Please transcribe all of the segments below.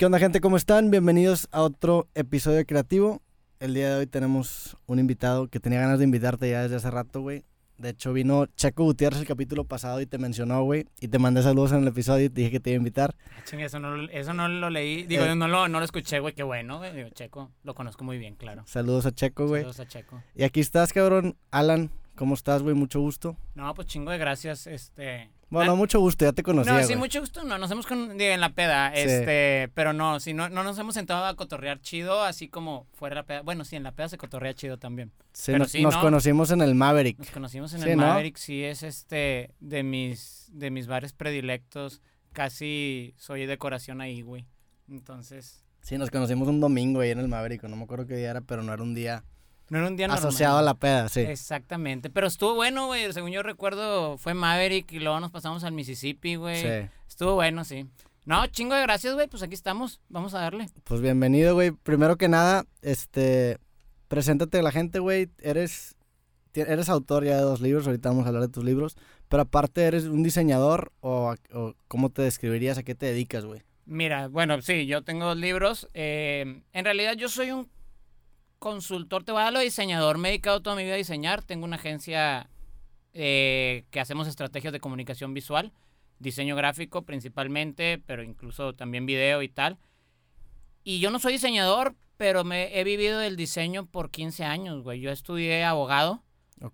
¿Qué onda gente? ¿Cómo están? Bienvenidos a otro episodio de Creativo. El día de hoy tenemos un invitado que tenía ganas de invitarte ya desde hace rato, güey. De hecho, vino Checo Gutiérrez el capítulo pasado y te mencionó, güey. Y te mandé saludos en el episodio y te dije que te iba a invitar. Ah, eso no, eso no lo leí. Digo, Eh. no, lo, no lo escuché, güey. Qué bueno, güey. Digo, Checo, lo conozco muy bien, claro. Saludos a Checo, güey. Saludos a Checo. Y aquí estás, cabrón. Alan, ¿cómo estás, güey? Mucho gusto. No, pues chingo de gracias, este... Bueno, Ah, mucho gusto, ya te conocía, no, güey. sí, mucho gusto. No, nos hemos con, en la peda, Sí. este... Pero no, sí, no, no nos hemos sentado a cotorrear chido, así como fuera la peda. Bueno, sí, en la peda se cotorrea chido también. Sí, pero nos, sí, nos ¿no? conocimos en el Maverick. Nos conocimos en Sí, el ¿no? Maverick, sí, es este... De mis, de mis bares predilectos. Casi soy decoración ahí, güey. Entonces... Sí, nos conocimos un domingo ahí en el Maverick. No me acuerdo qué día era, pero no era un día No era un día normal. asociado a la peda, sí. Exactamente. Pero estuvo bueno, güey. Según yo recuerdo, fue Maverick y luego nos pasamos al Mississippi, güey. Sí. Estuvo bueno, sí. No, chingo de gracias, güey. Pues aquí estamos. Vamos a darle. Pues bienvenido, güey. Primero que nada, este, preséntate a la gente, güey. Eres, eres autor ya de dos libros, ahorita vamos a hablar de tus libros. Pero aparte, ¿eres un diseñador o cómo te describirías? ¿A qué te dedicas, güey? Mira, bueno, sí, yo tengo dos libros. Eh, en realidad yo soy un consultor, te voy a dar lo diseñador. Me he dedicado toda mi vida a diseñar. Tengo una agencia eh, que hacemos estrategias de comunicación visual, diseño gráfico principalmente, pero incluso también video y tal. Y yo no soy diseñador, pero me he vivido del diseño por 15 años, güey. Yo estudié abogado.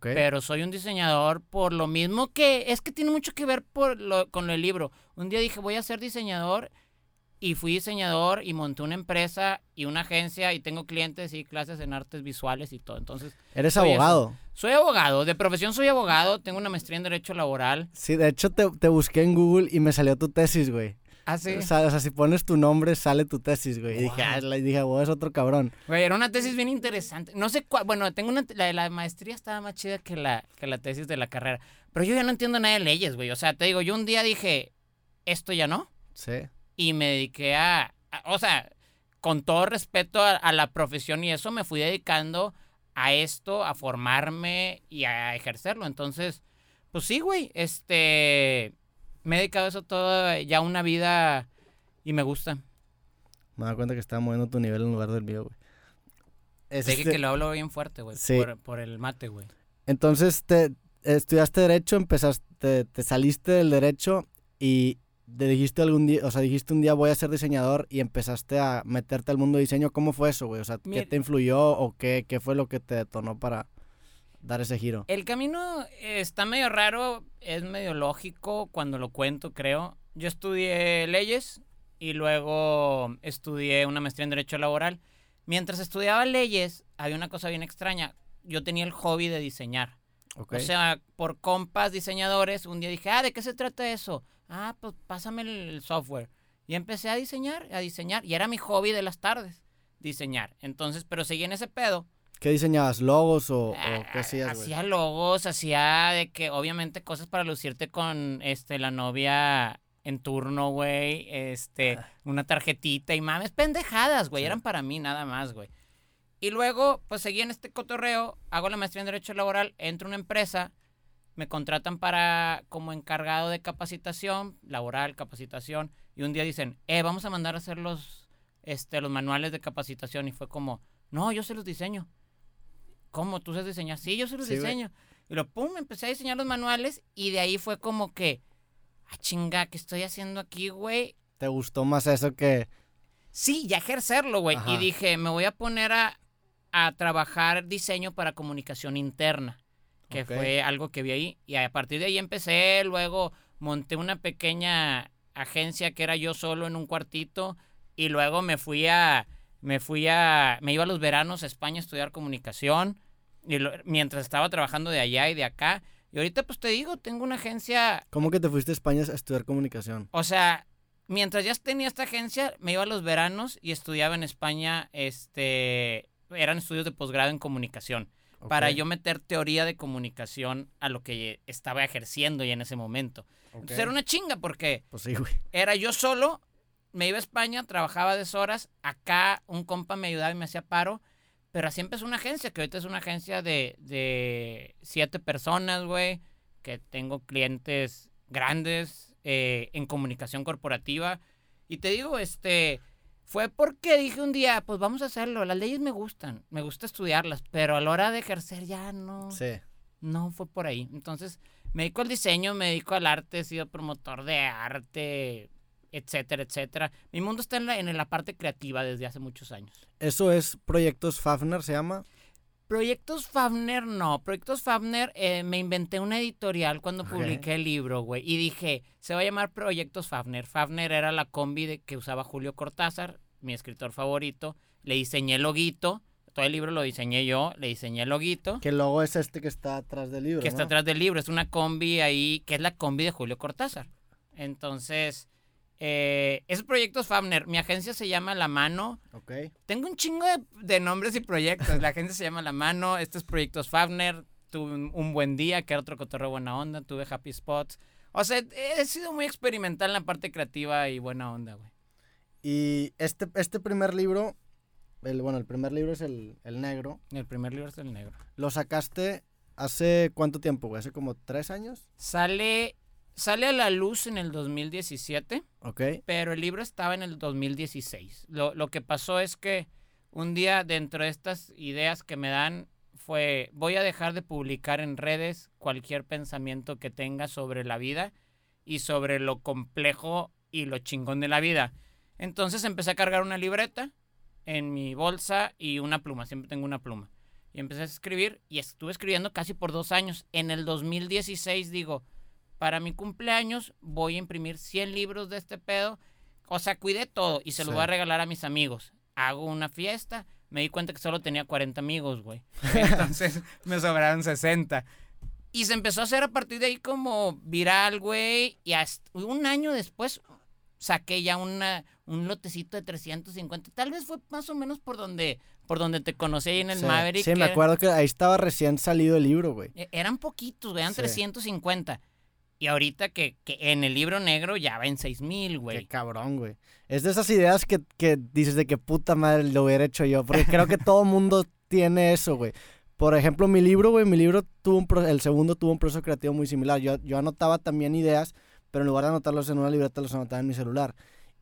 Pero soy un diseñador por lo mismo que es que tiene mucho que ver por lo, con el libro. Un día dije, voy a ser diseñador y fui diseñador y monté una empresa y una agencia y tengo clientes y clases en artes visuales y todo. Entonces, Eres soy abogado. soy abogado, de profesión soy abogado, tengo una maestría en derecho laboral. Sí, de hecho te, te busqué en Google y me salió tu tesis, güey. Ah, sí. O, sea, o sea, si pones tu nombre, sale tu tesis, güey. Y dije, Wow. ah, la- dije, güey, es otro cabrón. Güey, era una tesis bien interesante. No sé cuál, bueno, tengo una, la de la maestría estaba más chida que la, que la tesis de la carrera. Pero yo ya no entiendo nada de leyes, güey. O sea, te digo, yo un día dije, esto ya no. Sí. Y me dediqué a, a- o sea, con todo respeto a, a la profesión y eso, me fui dedicando a esto, a formarme y a ejercerlo. Entonces, pues sí, güey, este, me he dedicado a eso toda ya una vida y me gusta. Me da cuenta que estaba moviendo tu nivel en lugar del mío, güey. Es Dije este- que lo hablo bien fuerte, güey, Sí. por, por el mate, güey. Entonces, te estudiaste derecho, empezaste, te, te saliste del derecho y te dijiste algún día, o sea, dijiste un día voy a ser diseñador y empezaste a meterte al mundo de diseño. ¿Cómo fue eso, güey? O sea, ¿qué Mira- te influyó o qué, qué fue lo que te detonó para dar ese giro? El camino está medio raro, es medio lógico cuando lo cuento, creo. Yo estudié leyes y luego estudié una maestría en Derecho Laboral. Mientras estudiaba leyes, había una cosa bien extraña. Yo tenía el hobby de diseñar. O sea, por compas diseñadores, un día dije, ah, ¿de qué se trata eso? Ah, pues pásame el, software. Y empecé a diseñar, a diseñar. Y era mi hobby de las tardes, diseñar. Entonces, pero seguí en ese pedo. ¿Qué diseñabas? ¿Logos o, o Ah, qué hacías, güey? Hacía logos, hacía de que, obviamente, cosas para lucirte con este la novia en turno, güey. Este, una tarjetita y mames, pendejadas, güey. Ah. Sí. Eran para mí nada más, güey. Y luego, pues seguí en este cotorreo, hago la maestría en Derecho Laboral, entro a una empresa, me contratan para como encargado de capacitación, laboral, capacitación, y un día dicen, eh, vamos a mandar a hacer los, este, los manuales de capacitación. Y fue como, no, yo se los diseño. ¿Cómo? ¿Tú sabes diseñar? Sí, yo se los Sí, güey. diseño. Y lo pum, empecé a diseñar los manuales y de ahí fue como que, ah, chinga, ¿qué estoy haciendo aquí, güey? ¿Te gustó más eso que...? Sí, ya ejercerlo, güey. Ajá. Y dije, me voy a poner a, a trabajar diseño para comunicación interna, que fue algo que vi ahí. Y a partir de ahí empecé, luego monté una pequeña agencia que era yo solo en un cuartito y luego me fui a, me fui a, me iba a los veranos a España a estudiar comunicación y lo- mientras estaba trabajando de allá y de acá. Y ahorita pues te digo, tengo una agencia ¿Cómo que te fuiste a España a estudiar comunicación? o sea, mientras ya tenía esta agencia, me iba a los veranos y estudiaba en España, este, eran estudios de posgrado en comunicación, para yo meter teoría de comunicación a lo que estaba ejerciendo ya en ese momento. ok. Entonces era una chinga porque Pues sí, güey. era yo solo, me iba a España, trabajaba deshoras, acá un compa me ayudaba y me hacía paro, pero así empezó una agencia, que ahorita es una agencia de, de siete personas, güey, que tengo clientes grandes eh, en comunicación corporativa. Y te digo, este, Fue porque dije un día, pues vamos a hacerlo. Las leyes me gustan, me gusta estudiarlas, pero a la hora de ejercer ya no. Sí. No fue por ahí. Entonces, me dedico al diseño, me dedico al arte, he sido promotor de arte, etcétera, etcétera. Mi mundo está en la, en la parte creativa desde hace muchos años. Eso es Proyectos Fafner, se llama. Proyectos Fafner, no. Proyectos Fafner, eh, me inventé una editorial cuando publiqué el libro, güey. Y dije, se va a llamar Proyectos Fafner. Fafner era la combi de, que usaba Julio Cortázar, mi escritor favorito. Le diseñé el loguito. Todo el libro lo diseñé yo, le diseñé el loguito. Que el logo es este que está atrás del libro. que está atrás del libro. Es una combi ahí, que es la combi de Julio Cortázar. Entonces, eh, es Proyectos Fafner. Mi agencia se llama La Mano. Ok. Tengo un chingo de, de nombres y proyectos. La agencia se llama La Mano. Este es Proyectos Fafner. Tuve un, un buen día, que era otro cotorreo buena onda. Tuve Happy Spots. O sea, he sido muy experimental en la parte creativa y buena onda, güey. Y este, este primer libro, el, bueno, el primer libro es el, el negro. El primer libro es el negro. ¿Lo sacaste hace cuánto tiempo, güey? ¿Hace como tres años? Sale, sale a la luz en el 2017. Ok. pero el libro estaba en el 2016. Lo, lo que pasó es que un día dentro de estas ideas que me dan fue, voy a dejar de publicar en redes cualquier pensamiento que tenga sobre la vida y sobre lo complejo y lo chingón de la vida. Entonces empecé a cargar una libreta en mi bolsa y una pluma, siempre tengo una pluma. Y empecé a escribir y estuve escribiendo casi por dos años. En el 2016 digo, para mi cumpleaños voy a imprimir 100 libros de este pedo. O sea, cuidé todo y se Sí. voy a regalar a mis amigos. Hago una fiesta, me di cuenta que solo tenía 40 amigos, güey. Entonces me sobraron 60. Y se empezó a hacer a partir de ahí como viral, güey. Y hasta un año después saqué ya una, un lotecito de 350. Tal vez fue más o menos por donde, por donde te conocí ahí en el sí, Maverick. Sí, me era- acuerdo que ahí estaba recién salido el libro, güey. e- Eran poquitos, güey, eran Sí. 350. Y ahorita que, que en el libro negro ya va en 6000, Qué güey. cabrón, güey. Es de esas ideas que, que dices de que puta madre lo hubiera hecho yo. Porque creo que todo mundo tiene eso, güey. Por ejemplo, mi libro, güey, mi libro tuvo un pro- el segundo tuvo un proceso creativo muy similar. Yo, yo anotaba también ideas, pero en lugar de anotarlos en una libreta, los anotaba en mi celular.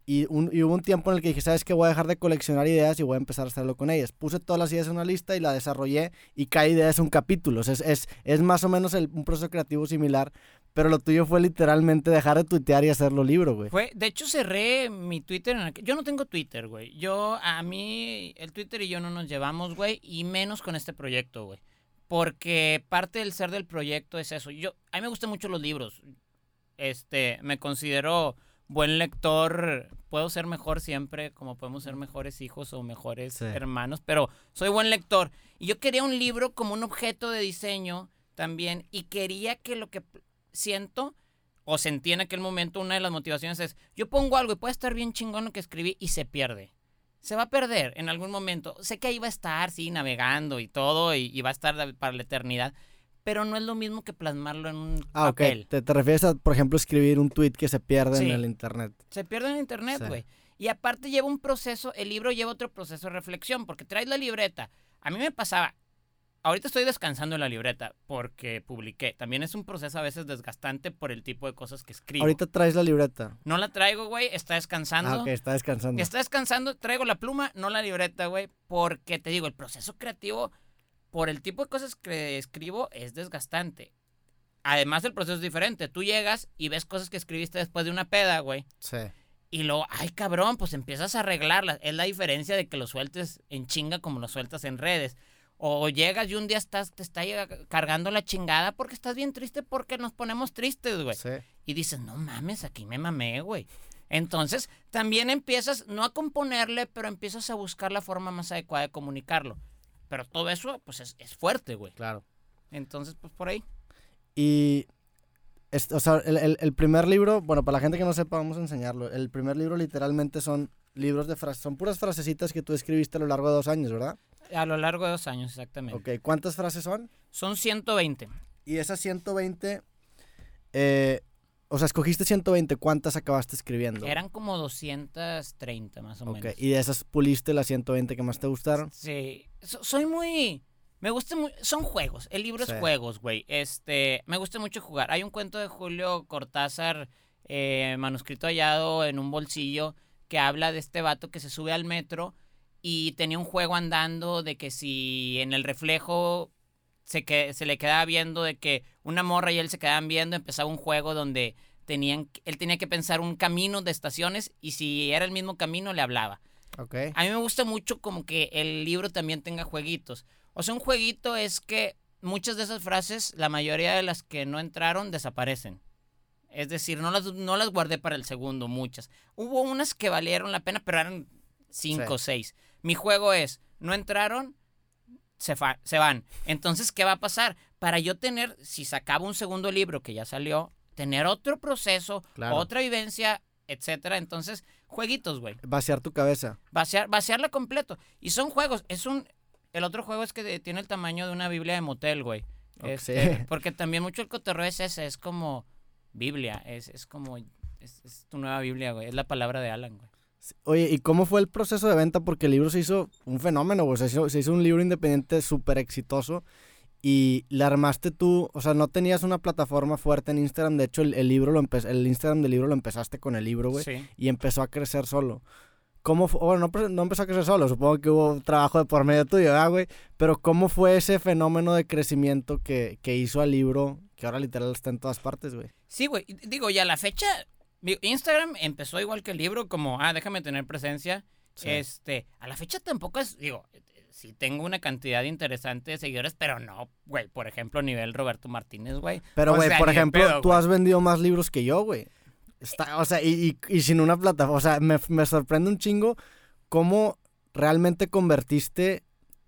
Y, un- y hubo un tiempo en el que dije, ¿sabes qué? Voy a dejar de coleccionar ideas y voy a empezar a hacerlo con ellas. Puse todas las ideas en una lista y la desarrollé y cada idea es un capítulo. Es, es, es más o menos el- un proceso creativo similar, pero lo tuyo fue literalmente dejar de tuitear y hacerlo libro, güey. Fue, de hecho, cerré mi Twitter. Yo no tengo Twitter, güey. Yo, a mí, el Twitter y yo no nos llevamos, güey. Y menos con este proyecto, güey. Porque parte del ser del proyecto es eso. Yo, a mí me gustan mucho los libros. Este, me considero buen lector. Puedo ser mejor siempre, como podemos ser mejores hijos o mejores Sí. hermanos. Pero soy buen lector. Y yo quería un libro como un objeto de diseño también. Y quería que lo que siento o sentí en aquel momento, una de las motivaciones es, yo pongo algo y puede estar bien chingón lo que escribí y se pierde. Se va a perder en algún momento. Sé que ahí va a estar, sí, navegando y todo, y, y va a estar para la eternidad, pero no es lo mismo que plasmarlo en un Ah, papel. Te, te refieres a, por ejemplo, escribir un tweet que se pierde Sí. en el internet. Se pierde en internet, Sí. güey. Y aparte lleva un proceso, el libro lleva otro proceso de reflexión, porque traes la libreta. A mí me pasaba, ahorita estoy descansando en la libreta porque publiqué. También es un proceso a veces desgastante por el tipo de cosas que escribo. Ahorita traes la libreta. No la traigo, güey, está descansando. Ah, ok, está descansando. Está descansando, traigo la pluma, no la libreta, güey, porque te digo, el proceso creativo, por el tipo de cosas que escribo, es desgastante. Además, el proceso es diferente. Tú llegas y ves cosas que escribiste después de una peda, güey. Sí. Y luego, ay, cabrón, pues empiezas a arreglarlas. Es la diferencia de que lo sueltes en chinga como lo sueltas en redes. O llegas y un día estás, te está cargando la chingada porque estás bien triste porque nos ponemos tristes, güey Sí. y dices, no mames, aquí me mamé, güey. Entonces, también empiezas, no a componerle, pero empiezas a buscar la forma más adecuada de comunicarlo. Pero todo eso, pues, es, es fuerte, güey. Claro. Entonces, pues, por ahí. Y, o sea, el, el- el primer libro, bueno, para la gente que no sepa, vamos a enseñarlo. El primer libro literalmente son libros de frases, son puras frasecitas que tú escribiste a lo largo de dos años, ¿verdad? A lo largo de dos años, exactamente. Ok, ¿cuántas frases son? Son 120. Y esas 120, eh, o sea, escogiste 120, ¿cuántas acabaste escribiendo? Eran como 230, más o Ok, menos. y de esas puliste las 120 que más te gustaron. Sí. So- soy muy... Me gusta muy... Son juegos. El libro Sí. es juegos, güey. Este... Me gusta mucho jugar. Hay un cuento de Julio Cortázar, eh, manuscrito hallado en un bolsillo, que habla de este vato que se sube al metro y tenía un juego andando de que si en el reflejo se, que, se le quedaba viendo de que una morra y él se quedaban viendo, empezaba un juego donde tenían, él tenía que pensar un camino de estaciones y si era el mismo camino le hablaba. A mí me gusta mucho como que el libro también tenga jueguitos. O sea, un jueguito es que muchas de esas frases, la mayoría de las que no entraron, desaparecen. Es decir, no las, no las guardé para el segundo, muchas. Hubo unas que valieron la pena, pero eran cinco o Sí. seis. Mi juego es, no entraron, se, fa- se van. Entonces, ¿qué va a pasar? Para yo tener, si sacaba un segundo libro que ya salió, tener otro proceso, Claro. otra vivencia, etcétera. Entonces, jueguitos, güey. Vaciar tu cabeza. Vaciar, vaciarla completo. Y son juegos. Es un. El otro juego es que tiene el tamaño de una Biblia de motel, güey. Este, porque también mucho el cotorreo es ese, es como Biblia, es, es como. Es, es tu nueva Biblia, güey. Es la palabra de Alan, güey. Oye, ¿y cómo fue el proceso de venta? Porque el libro se hizo un fenómeno, güey. Se hizo, se hizo un libro independiente súper exitoso. Y le armaste tú, o sea, no tenías una plataforma fuerte en Instagram. De hecho, el, el libro lo el Instagram del libro lo empezaste con el libro, güey. Sí. Y empezó a crecer solo. ¿Cómo fue? Bueno, no, no empezó a crecer solo. Supongo que hubo trabajo de por medio tuyo, ¿verdad, güey? Pero ¿cómo fue ese fenómeno de crecimiento que, que hizo al libro, que ahora literal está en todas partes, güey? Sí, güey. y Digo, ya la fecha. Instagram empezó igual que el libro, como, ah, déjame tener presencia. Sí. Este, a la fecha tampoco es, digo, sí tengo una cantidad interesante de seguidores, pero no, güey, por ejemplo, a nivel Roberto Martínez, güey. Pero, güey, por ejemplo, pedo, tú has vendido más libros que yo, güey. Está, o sea, y, y- y sin una plataforma. O sea, me, me sorprende un chingo cómo realmente convertiste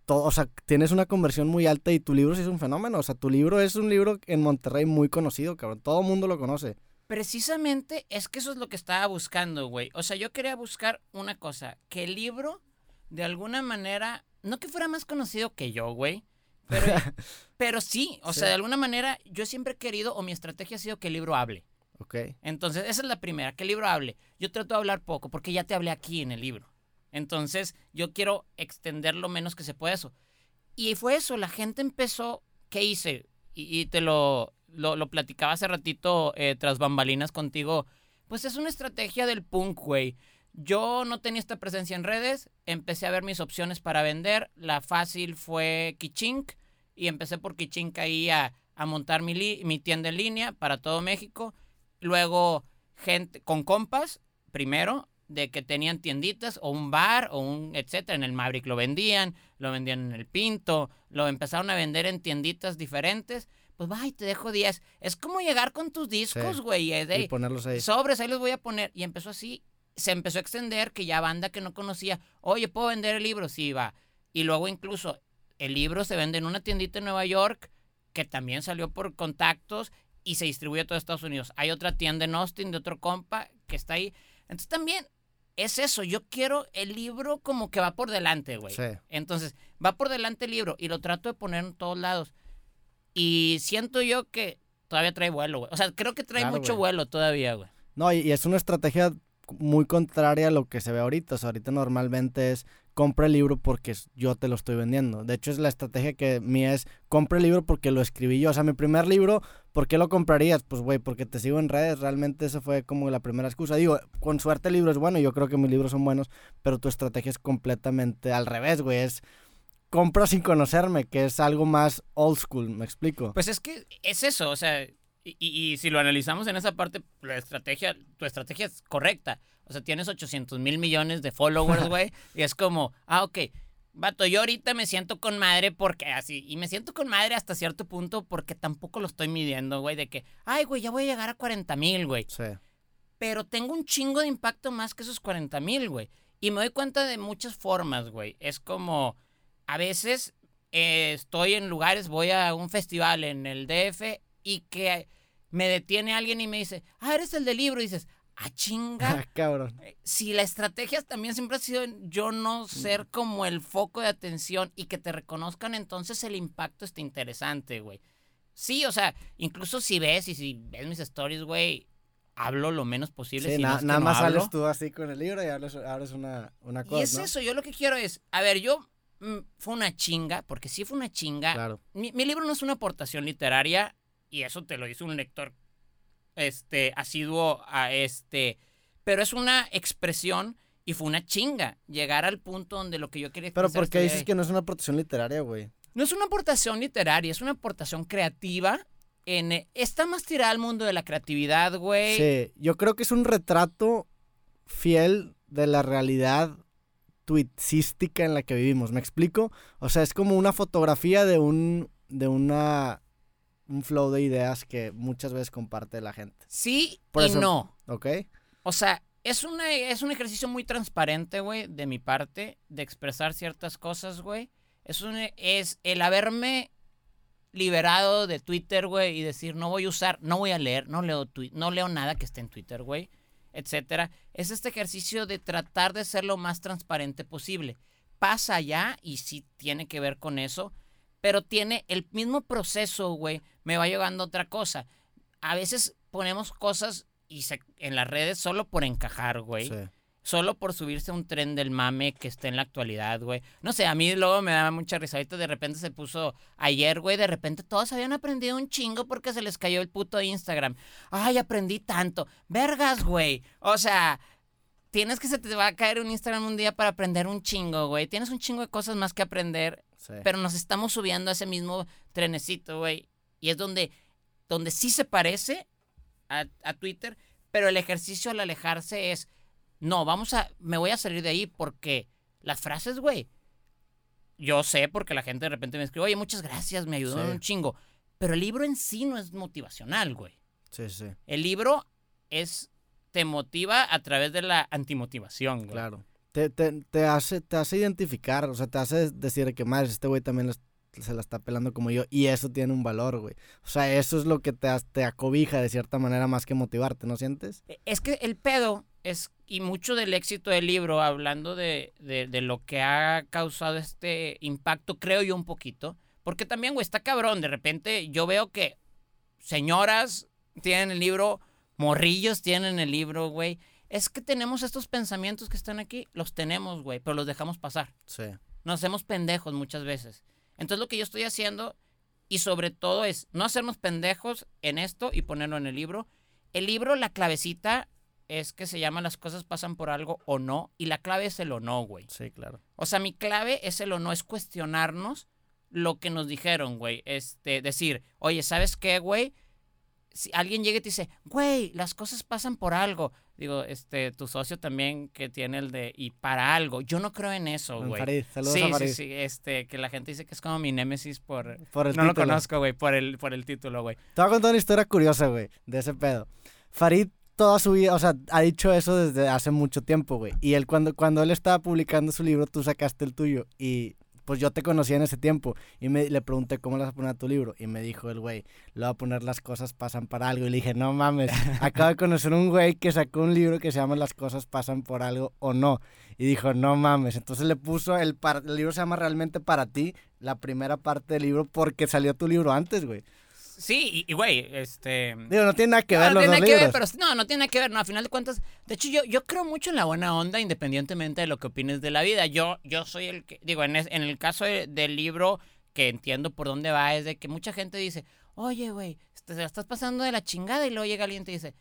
todo. O sea, tienes una conversión muy alta y tu libro sí es un fenómeno. O sea, tu libro es un libro en Monterrey muy conocido, cabrón. Todo el mundo lo conoce. Precisamente es que eso es lo que estaba buscando, güey. O sea, yo quería buscar una cosa, que el libro, de alguna manera, no que fuera más conocido que yo, güey, pero, pero sí, o Sí. sea, de alguna manera yo siempre he querido, o mi estrategia ha sido que el libro hable. Ok. Entonces, esa es la primera, que el libro hable. Yo trato de hablar poco, porque ya te hablé aquí en el libro. Entonces, yo quiero extender lo menos que se pueda eso. Y fue eso, la gente empezó, ¿qué hice? Y, y te lo, lo, lo platicaba hace ratito eh, tras bambalinas contigo. Pues es una estrategia del punk, güey. Yo no tenía esta presencia en redes, empecé a ver mis opciones para vender. La fácil fue Kichink y empecé por Kichink ahí a, a montar mi, li- mi tienda en línea para todo México. Luego, gente con compas, primero, de que tenían tienditas o un bar o un etcétera. En el Maverick lo vendían, lo vendían en el Pinto, lo empezaron a vender en tienditas diferentes. Pues va y te dejo 10. Es como llegar con tus discos, güey. de, Y ponerlos ahí. sobres, ahí los voy a poner. Y empezó así. Se empezó a extender que ya banda que no conocía. Oye, ¿puedo vender el libro? Sí, va. Y luego incluso el libro se vende en una tiendita en Nueva York que también salió por contactos y se distribuye a todo Estados Unidos. Hay otra tienda en Austin de otro compa que está ahí. Entonces también es eso. Yo quiero el libro como que va por delante, güey. Sí. Entonces, va por delante el libro y lo trato de poner en todos lados. Y siento yo que todavía trae vuelo, güey. O sea, creo que trae Claro, mucho vuelo todavía, güey. No, y, y es una estrategia muy contraria a lo que se ve ahorita. O sea, ahorita normalmente es compra el libro porque yo te lo estoy vendiendo. De hecho, es la estrategia que mía es compra el libro porque lo escribí yo. O sea, mi primer libro, ¿por qué lo comprarías? Pues, güey, porque te sigo en redes. Realmente esa fue como la primera excusa. Digo, con suerte el libro es bueno. Yo creo que mis libros son buenos, pero tu estrategia es completamente al revés, güey. Es compra sin conocerme, que es algo más old school. ¿Me explico? Pues es que es eso, o sea, y, y- y si lo analizamos en esa parte, la estrategia, tu estrategia es correcta. O sea, tienes 800 mil millones de followers, güey, y es como, ah, ok, vato, yo ahorita me siento con madre porque así, y me siento con madre hasta cierto punto porque tampoco lo estoy midiendo, güey, de que, ay, güey, ya voy a llegar a 40 mil, güey. Sí. pero tengo un chingo de impacto más que esos 40 mil, güey. Y me doy cuenta de muchas formas, güey. Es como, a veces eh, estoy en lugares, voy a un festival en el DF y que me detiene alguien y me dice, ah, eres el del libro. Y dices, ah, chinga. Ah, cabrón. Eh, Si la estrategia también siempre ha sido yo no ser como el foco de atención y que te reconozcan, entonces el impacto está interesante, güey. Sí, o sea, incluso si ves y si ves mis stories, güey, hablo lo menos posible. Sí, si no es que nada no más hablo. sales tú así con el libro y hablas, abres una, una cosa. Y es ¿no? eso, yo lo que quiero es, a ver, yo mm, fue una chinga, porque sí fue una chinga. Claro. Mi, mi libro no es una aportación literaria y eso te lo dice un lector este asiduo a este, pero es una expresión Y fue una chinga llegar al punto donde lo que yo quería Pero expresar ¿por qué estuviera dices que no es una aportación literaria, güey? No es una aportación literaria, es una aportación creativa. En, eh, está más tirada al mundo de la creatividad, güey. Sí, yo creo que es un retrato fiel de la realidad tuitsística en la que vivimos. ¿Me explico? O sea, es como una fotografía de un de una un flow de ideas que muchas veces comparte la gente, Sí Por y eso- no. ¿ok? O sea, es, una, es un ejercicio muy transparente, güey, de mi parte, de expresar ciertas cosas, güey. Es, un, es el haberme liberado de Twitter, güey, y decir, no voy a usar, no voy a leer, no leo, no leo nada que esté en Twitter, güey, etcétera. Es este ejercicio de tratar de ser lo más transparente posible. Pasa ya y sí tiene que ver con eso, pero tiene el mismo proceso, güey, me va llevando a otra cosa. A veces ponemos cosas y se, en las redes solo por encajar, güey. Sí. Solo por subirse a un tren del mame que está en la actualidad, güey. No sé, a mí luego me daba mucha risa. Ahorita de repente se puso ayer, güey. De repente todos habían aprendido un chingo porque se les cayó el puto Instagram. Ay, aprendí tanto. Vergas, güey. O sea, tienes que se te va a caer un Instagram un día para aprender un chingo, güey. Tienes un chingo de cosas más que aprender sí. pero nos estamos subiendo a ese mismo trenecito, güey. Y es donde, donde sí se parece a, a Twitter, pero el ejercicio al alejarse es, no, vamos a, me voy a salir de ahí porque las frases, güey, yo sé porque la gente de repente me escribe, oye, muchas gracias, me ayudó Sí. un chingo. Pero el libro en sí no es motivacional, güey. sí, sí, El libro es, te motiva a través de la antimotivación, güey. claro. Te, te, te hace te hace identificar, o sea, te hace decir que madre, este güey también se la está pelando como yo y eso tiene un valor, güey. O sea, eso es lo que te, te acobija de cierta manera más que motivarte, ¿no sientes? E, Es que el pedo es, y mucho del éxito del libro, hablando de, de, de lo que ha causado este impacto, creo yo un poquito, porque también, güey, está cabrón, de repente yo veo que señoras tienen el libro, morrillos tienen el libro, güey. Es que tenemos estos pensamientos que están aquí, los tenemos, güey, pero los dejamos pasar. Sí. Nos hacemos pendejos muchas veces. Entonces lo que yo estoy haciendo, y sobre todo es no hacernos pendejos en esto y ponerlo en el libro. El libro, la clavecita es que se llama las cosas pasan por algo o no, y la clave es el o no, güey. Sí, claro. O sea, mi clave es el o no, es cuestionarnos lo que nos dijeron, güey. Este, decir, oye, ¿sabes qué, güey? Si alguien llega y te dice, güey, las cosas pasan por algo. Digo, este, tu socio también que tiene el de y para algo. Yo no creo en eso, güey. Farid, saludos Sí, a sí, Farid. sí, este, que la gente dice que es como mi némesis por... Por el no lo conozco, güey, por el, por el título, güey. Te voy a contar una historia curiosa, güey, de ese pedo. Farid toda su vida, o sea, ha dicho eso desde hace mucho tiempo, güey. Y él cuando, cuando él estaba publicando su libro, tú sacaste el tuyo. Y pues yo te conocía en ese tiempo. Y me, le pregunté cómo le vas a poner a tu libro. Y me dijo el güey, le voy a poner las cosas pasan para algo. Y le dije, no mames, acabo de conocer un güey que sacó un libro que se llama Las cosas pasan por algo o no. Y dijo, no mames. Entonces le puso, el, par- el libro se llama Realmente para ti, la primera parte del libro, porque salió tu libro antes, güey. Sí, y- güey, este... Digo, no tiene nada que No, ver no los tiene dos nada que ver, pero no, no tiene nada que ver, no, a final de cuentas, de hecho yo, yo creo mucho en la buena onda independientemente de lo que opines de la vida. Yo, yo soy el que, digo, en, es- en el caso de- del libro, que entiendo por dónde va, es de que mucha gente dice, oye, güey, te la estás pasando de la chingada y luego llega alguien y te dice,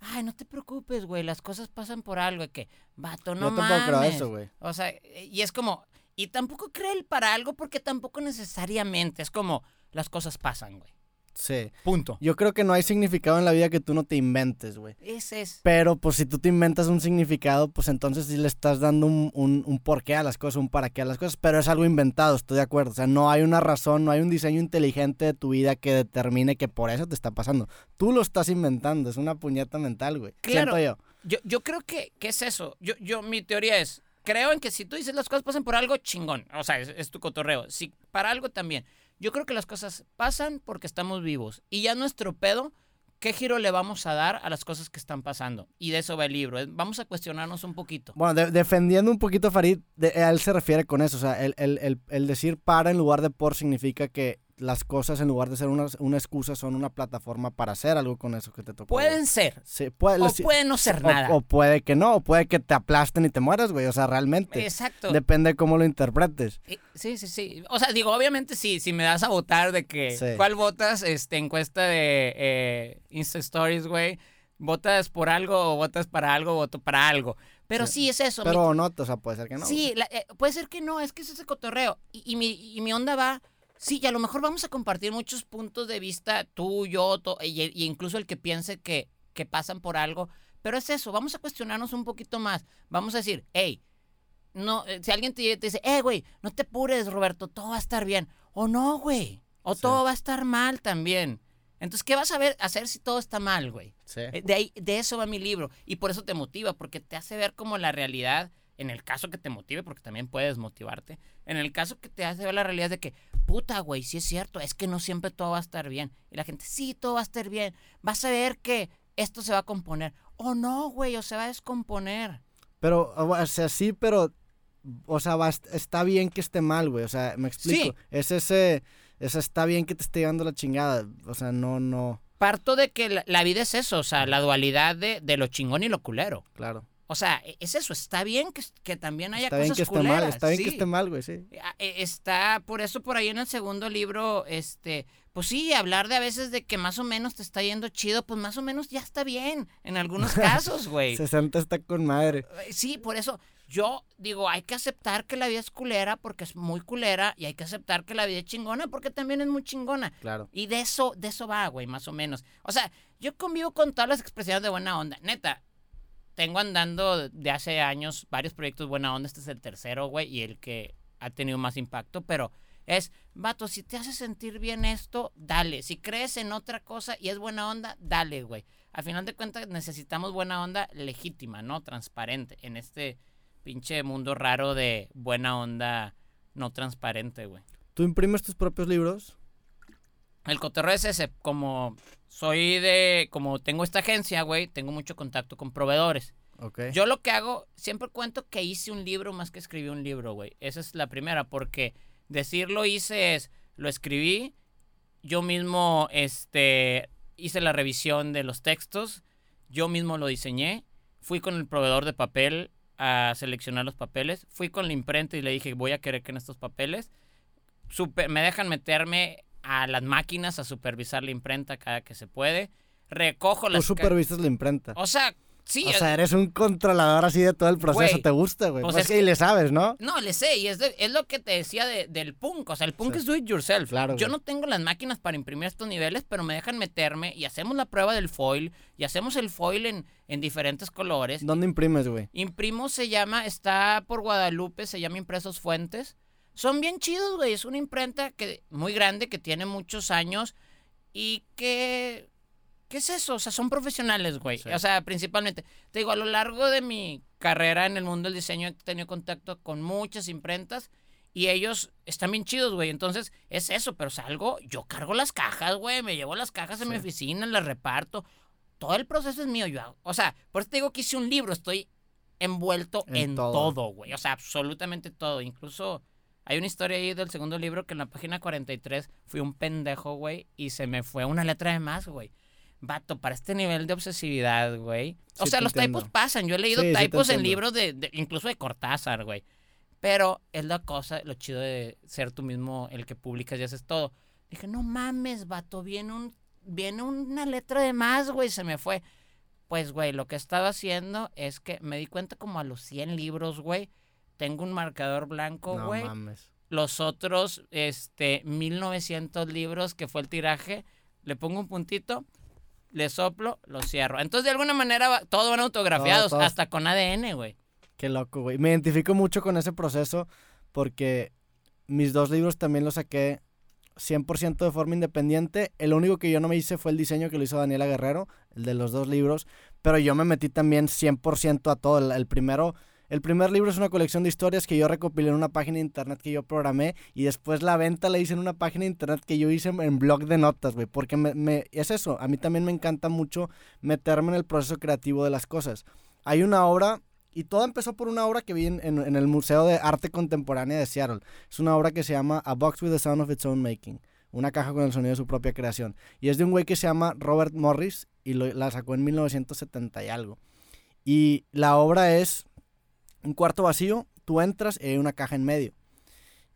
ay, no te preocupes, güey, las cosas pasan por algo, que, vato, no Yo tampoco creo mames. eso, güey. O sea, y es como, y tampoco cree el para algo porque tampoco necesariamente, es como, las cosas pasan, güey. Sí. Punto. Yo creo que no hay significado en la vida que tú no te inventes, güey. Ese es. Pero pues si tú te inventas un significado, pues entonces sí le estás dando un, un, un porqué a las cosas, un para qué a las cosas, pero es algo inventado, estoy de acuerdo. O sea, no hay una razón, no hay un diseño inteligente de tu vida que determine que por eso te está pasando. Tú lo estás inventando, es una puñeta mental, güey. Claro. Siento yo. Yo, yo creo que, que es eso. Yo, yo, mi teoría es, creo en que si tú dices las cosas pasan por algo, chingón. O sea, es, es tu cotorreo. Si para algo también. Yo creo que las cosas pasan porque estamos vivos. Y ya nuestro pedo, ¿qué giro le vamos a dar a las cosas que están pasando? Y de eso va el libro. es- Vamos a cuestionarnos un poquito. Bueno, de- defendiendo un poquito a Farid, de- a él se refiere con eso. O sea, el decir para en lugar de por significa que las cosas en lugar de ser una, una excusa son una plataforma para hacer algo con eso que te tocó. Pueden ser. Sí, puede, O sí, pueden no ser nada. O, puede que no, o puede que te aplasten y te mueras, güey. O sea, realmente. Exacto. Depende de cómo lo interpretes. Eh, Sí, sí, sí. O sea, digo, obviamente sí, si me das a votar de que, Sí. ¿cuál votas? Este, encuesta de eh, Insta Stories, güey. ¿Votas por algo o votas para algo? Voto para algo. Pero sí, es eso. mi- Pero no, o sea, puede ser que no. sí, la- eh, puede ser que no, es que es ese cotorreo. Y, y mi, y mi onda va, sí, y a lo mejor vamos a compartir muchos puntos de vista, tú, yo, to- y, y incluso el que piense que, que pasan por algo. Pero es eso, vamos a cuestionarnos un poquito más. Vamos a decir, hey, no, eh, si alguien te, te dice, eh, güey, no te apures, Roberto, todo va a estar bien. O no, güey, o Sí. todo va a estar mal también. Entonces, ¿qué vas a ver, hacer si todo está mal, güey? Sí. Eh, De, ahí, de eso va mi libro. Y por eso te motiva, porque te hace ver como la realidad, en el caso que te motive, porque también puedes motivarte, en el caso que te hace ver la realidad de que, puta, güey, sí es cierto, es que no siempre todo va a estar bien. Y la gente, sí, todo va a estar bien. Vas a ver que esto se va a componer. O no, güey, o se va a descomponer. Pero, o sea, sí, pero, o sea, va- está bien que esté mal, güey. O sea, me explico. Sí. Es ese, ese está bien que te esté llevando la chingada. O sea, no, no, Parto de que la, la vida es eso, o sea, la dualidad de, de lo chingón y lo culero. claro. O sea, e- es eso, está bien que, que también haya Está cosas bien que esté culeras. mal, está bien sí. que esté mal, güey, sí. Eh, Está, por eso por ahí en el segundo libro, este, pues sí, hablar de a veces de que más o menos te está yendo chido, pues más o menos ya está bien, en algunos casos, güey. 60 está con madre. Eh, Sí, por eso yo digo, hay que aceptar que la vida es culera porque es muy culera y hay que aceptar que la vida es chingona porque también es muy chingona. Claro. Y de eso, de eso va, güey, más o menos. O sea, yo convivo con todas las expresiones de buena onda. Neta, tengo andando de hace años varios proyectos buena onda. Este es el tercero, güey, y el que ha tenido más impacto. Pero es, vato, si te hace sentir bien esto, dale. Si crees en otra cosa y es buena onda, dale, güey. Al final de cuentas necesitamos buena onda legítima, ¿no? Transparente. En este pinche mundo raro de buena onda no transparente, güey. ¿Tú imprimes tus propios libros? El cotorreo es ese, como soy de, como tengo esta agencia, güey, tengo mucho contacto con proveedores. Ok. Yo lo que hago, siempre cuento que hice un libro más que escribí un libro, güey. Esa es la primera, porque decir lo hice es, lo escribí, yo mismo, este, hice la revisión de los textos, yo mismo lo diseñé, fui con el proveedor de papel a seleccionar los papeles, fui con la imprenta y le dije, voy a querer que en estos papeles, super- me dejan meterme a las máquinas a supervisar la imprenta cada que se puede, recojo Tú las... ca- supervisas la imprenta. O sea, sí, o sea, eres un controlador así de todo el proceso. ¿Te gusta, güey? pues Pues es que, que- le sabes, ¿no? No, le sé, y es, de- es lo que te decía de- del punk. O sea, el punk Sí. es do it yourself. Claro, Yo no tengo las máquinas para imprimir estos niveles, pero me dejan meterme y hacemos la prueba del foil y hacemos el foil en, en diferentes colores. ¿Dónde imprimes, güey? Imprimo se llama, está por Guadalupe, se llama Impresos Fuentes. Son bien chidos, güey. Es una imprenta que, muy grande que tiene muchos años y que... ¿Qué es eso? O sea, son profesionales, güey. Sí. O sea, principalmente. Te digo, a lo largo de mi carrera en el mundo del diseño he tenido contacto con muchas imprentas y ellos están bien chidos, güey. Entonces, es eso, pero salgo, yo cargo las cajas, güey. Me llevo las cajas en mi oficina, las reparto. Todo el proceso es mío. Yo hago- o sea, por eso te digo que hice un libro. Estoy envuelto En en, todo. todo, güey. O sea, absolutamente todo. Incluso hay una historia ahí del segundo libro que en la página 43 fui un pendejo, güey, y se me fue una letra de más, güey. Vato, para este nivel de obsesividad, güey. O Sí, sea, los entiendo. typos pasan. Yo he leído Sí, typos en libros de, de- incluso de Cortázar, güey. Pero es la cosa, lo chido de ser tú mismo el que publicas y haces todo. Dije, no mames, vato, viene un viene una letra de más, güey, se me fue. Pues, güey, lo que estaba haciendo es que me di cuenta como a los 100 libros, güey, tengo un marcador blanco, No güey. mames. los otros, este, 1900 libros que fue el tiraje, le pongo un puntito, le soplo, lo cierro. Entonces, de alguna manera, todos van autografiados, Todo, todo. hasta con ADN, güey. Qué loco, güey. Me identifico mucho con ese proceso porque mis dos libros también los saqué 100% de forma independiente. El único que yo no me hice fue el diseño que lo hizo Daniela Guerrero, el de los dos libros. Pero yo me metí también 100% a todo. El, el primero, el primer libro es una colección de historias que yo recopilé en una página de internet que yo programé y después la venta la hice en una página de internet que yo hice en blog de notas, güey. Porque me, es eso, a mí también me encanta mucho meterme en el proceso creativo de las cosas. Hay una obra y todo empezó por una obra que vi en, el Museo de Arte Contemporánea de Seattle. Es una obra que se llama A Box with the Sound of Its Own Making. Una caja con el sonido de su propia creación. Y es de un güey que se llama Robert Morris y la sacó en 1970 y algo. Y la obra es un cuarto vacío, tú entras y hay una caja en medio.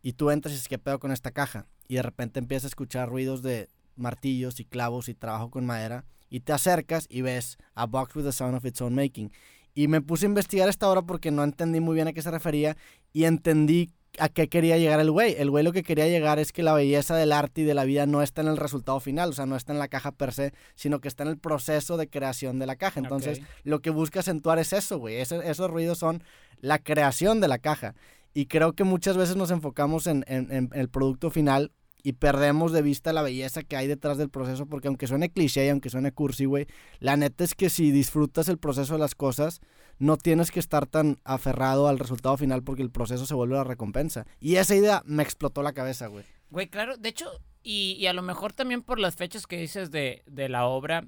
Y tú entras y dices, ¿qué pedo con esta caja? Y de repente empiezas a escuchar ruidos de martillos y clavos y trabajo con madera. Y te acercas y ves A Box with the Sound of Its Own Making. Y me puse a investigar esta obra porque no entendí muy bien a qué se refería y entendí a qué quería llegar el güey. El güey lo que quería llegar es que la belleza del arte y de la vida no está en el resultado final, o sea, no está en la caja per se, sino que está en el proceso de creación de la caja. Entonces, lo que busca acentuar es eso, güey. Ese- esos ruidos son la creación de la caja. Y creo que muchas veces nos enfocamos en, en- en el producto final y perdemos de vista la belleza que hay detrás del proceso, porque aunque suene cliché y aunque suene cursi, güey, la neta es que si disfrutas el proceso de las cosas, no tienes que estar tan aferrado al resultado final porque el proceso se vuelve la recompensa. Y esa idea me explotó la cabeza, güey. Güey, claro, de hecho, y, y a lo mejor también por las fechas que dices de, de la obra,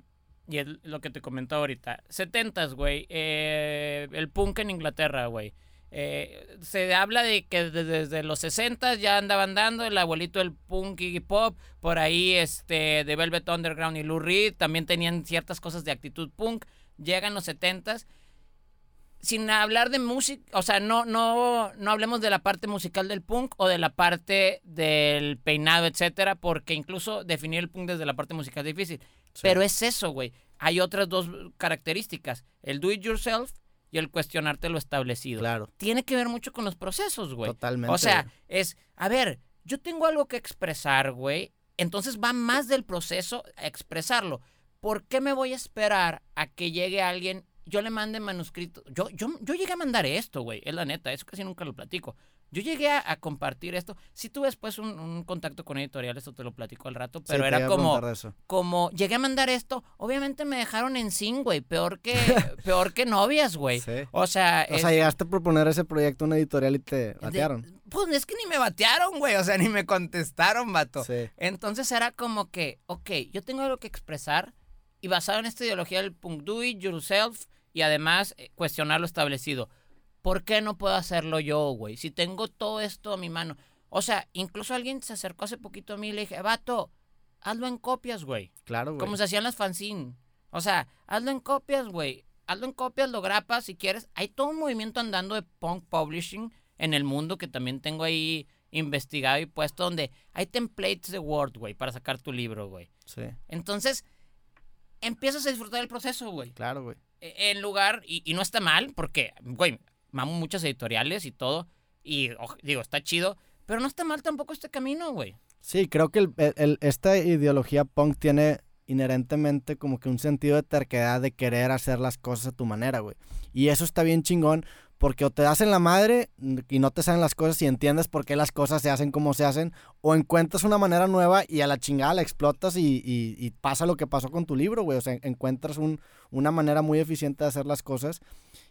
y es lo que te comentó ahorita. 70s, güey. eh, el punk en Inglaterra, güey. Eh, se habla de que desde, desde los 60 ya andaban dando el abuelito del punk y pop, por ahí este de Velvet Underground y Lou Reed también tenían ciertas cosas de actitud punk. Llegan los 70s sin hablar de música, o sea, no, no, no hablemos de la parte musical del punk o de la parte del peinado, etcétera, porque incluso definir el punk desde la parte musical es difícil. Pero es eso, güey. Hay otras dos características: el do it yourself y el cuestionarte lo establecido. Claro, Tiene que ver mucho con los procesos, güey. totalmente. O sea, es, a ver, yo tengo algo que expresar, güey. Entonces va más del proceso a expresarlo. ¿Por qué me voy a esperar a que llegue alguien? Yo le mande manuscrito. Yo, yo, yo llegué a mandar esto, güey. Es la neta, eso casi nunca lo platico. Yo llegué a, a compartir esto. Sí tuve después un, un contacto con editoriales, eso te lo platico al rato, pero era como, como, llegué a mandar esto, obviamente me dejaron en sin, güey. Peor que, peor que novias, güey. Sí. O sea, O sea, llegaste a proponer ese proyecto a una editorial y te de- batearon. pues es que ni me batearon, güey. O sea, ni me contestaron, vato. Sí. Entonces era como que, ok, yo tengo algo que expresar y basado en esta ideología del punk do it yourself y además eh, cuestionar lo establecido. ¿Por qué no puedo hacerlo yo, güey? Si tengo todo esto a mi mano. O sea, incluso alguien se acercó hace poquito a mí y le dije, vato, hazlo en copias, güey. Claro, güey. Como se hacían las fanzine. O sea, hazlo en copias, güey. Hazlo en copias, lo grapas si quieres. Hay todo un movimiento andando de punk publishing en el mundo que también tengo ahí investigado y puesto donde hay templates de Word, güey, para sacar tu libro, güey. Sí, Entonces, empiezas a disfrutar el proceso, güey. claro, güey. E- En lugar, y, y no está mal, porque, güey, mamo muchas editoriales y todo. Y oj- digo, está chido. Pero no está mal tampoco este camino, güey. Sí, creo que el- el- esta ideología punk tiene inherentemente como que un sentido de terquedad de querer hacer las cosas a tu manera, güey. Y eso está bien chingón porque o te das en la madre y no te salen las cosas y entiendes por qué las cosas se hacen como se hacen, o encuentras una manera nueva y a la chingada la explotas y, y- pasa lo que pasó con tu libro, güey. O sea, encuentras un- una manera muy eficiente de hacer las cosas.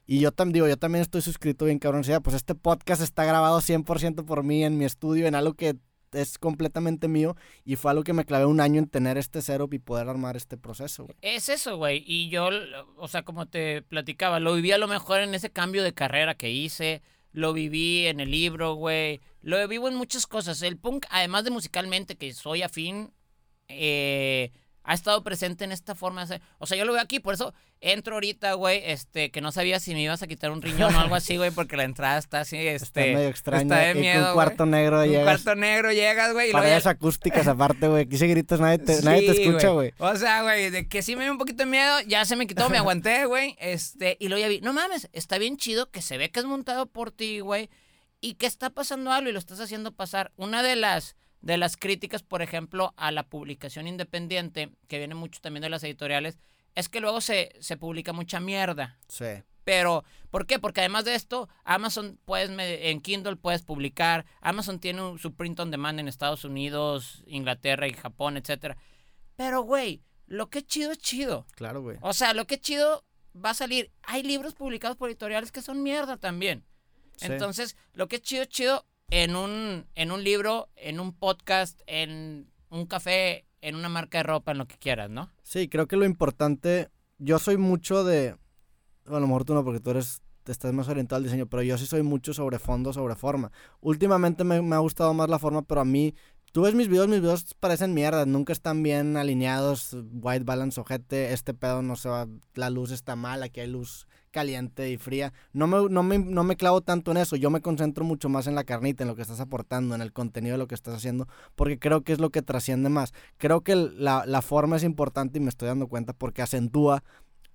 Y yo también digo, yo también estoy suscrito bien cabrón. Pues este podcast está grabado 100% por mí en mi estudio, en algo que es completamente mío y fue algo que me clavé un año en tener este setup y poder armar este proceso, güey. Es eso, güey. Y yo, o sea, como te platicaba, lo viví a lo mejor en ese cambio de carrera que hice. Lo viví en el libro, güey. Lo vivo en muchas cosas. El punk, además de musicalmente, que soy afín, eh, ha estado presente en esta forma de hacer. O sea, yo lo veo aquí, por eso entro ahorita, güey, este, que no sabía si me ibas a quitar un riñón o algo así, güey, porque la entrada está así, este. Está medio extraño. está de y con miedo, un cuarto negro güey. Un llegas. cuarto negro llegas, güey, luego ya- Paredes acústicas aparte, güey. Aquí si gritas nadie te, nadie te escucha, güey. O sea, güey, de que sí me dio un poquito de miedo, ya se me quitó, me aguanté, güey. Este, y luego ya vi, no mames, está bien chido que se ve que es montado por ti, güey, y que está pasando algo y lo estás haciendo pasar. Una de las de las críticas, por ejemplo, a la publicación independiente, que viene mucho también de las editoriales, es que luego se, se publica mucha mierda. Sí. Pero, ¿por qué? Porque además de esto, Amazon puedes en Kindle puedes publicar, Amazon tiene un- su print on demand en Estados Unidos, Inglaterra y Japón, etcétera. Pero, güey, lo que es chido es chido. Claro, güey. O sea, lo que es chido va a salir. Hay libros publicados por editoriales que son mierda también. Sí. Entonces, lo que es chido es chido en un, en un libro, en un podcast, en un café, en una marca de ropa, en lo que quieras, ¿no? Sí, creo que lo importante, yo soy mucho de, a lo mejor tú no, porque tú eres, te estás más orientado al diseño, pero yo sí soy mucho sobre fondo, sobre forma. Últimamente me, me ha gustado más la forma, pero a mí, tú ves mis videos, mis videos parecen mierda, nunca están bien alineados, white balance, ojete, este pedo no se va, la luz está mal, aquí hay luz caliente y fría. No me, no, me, no me clavo tanto en eso, yo me concentro mucho más en la carnita, en lo que estás aportando, en el contenido de lo que estás haciendo, porque creo que es lo que trasciende más. Creo que la, la forma es importante y me estoy dando cuenta porque acentúa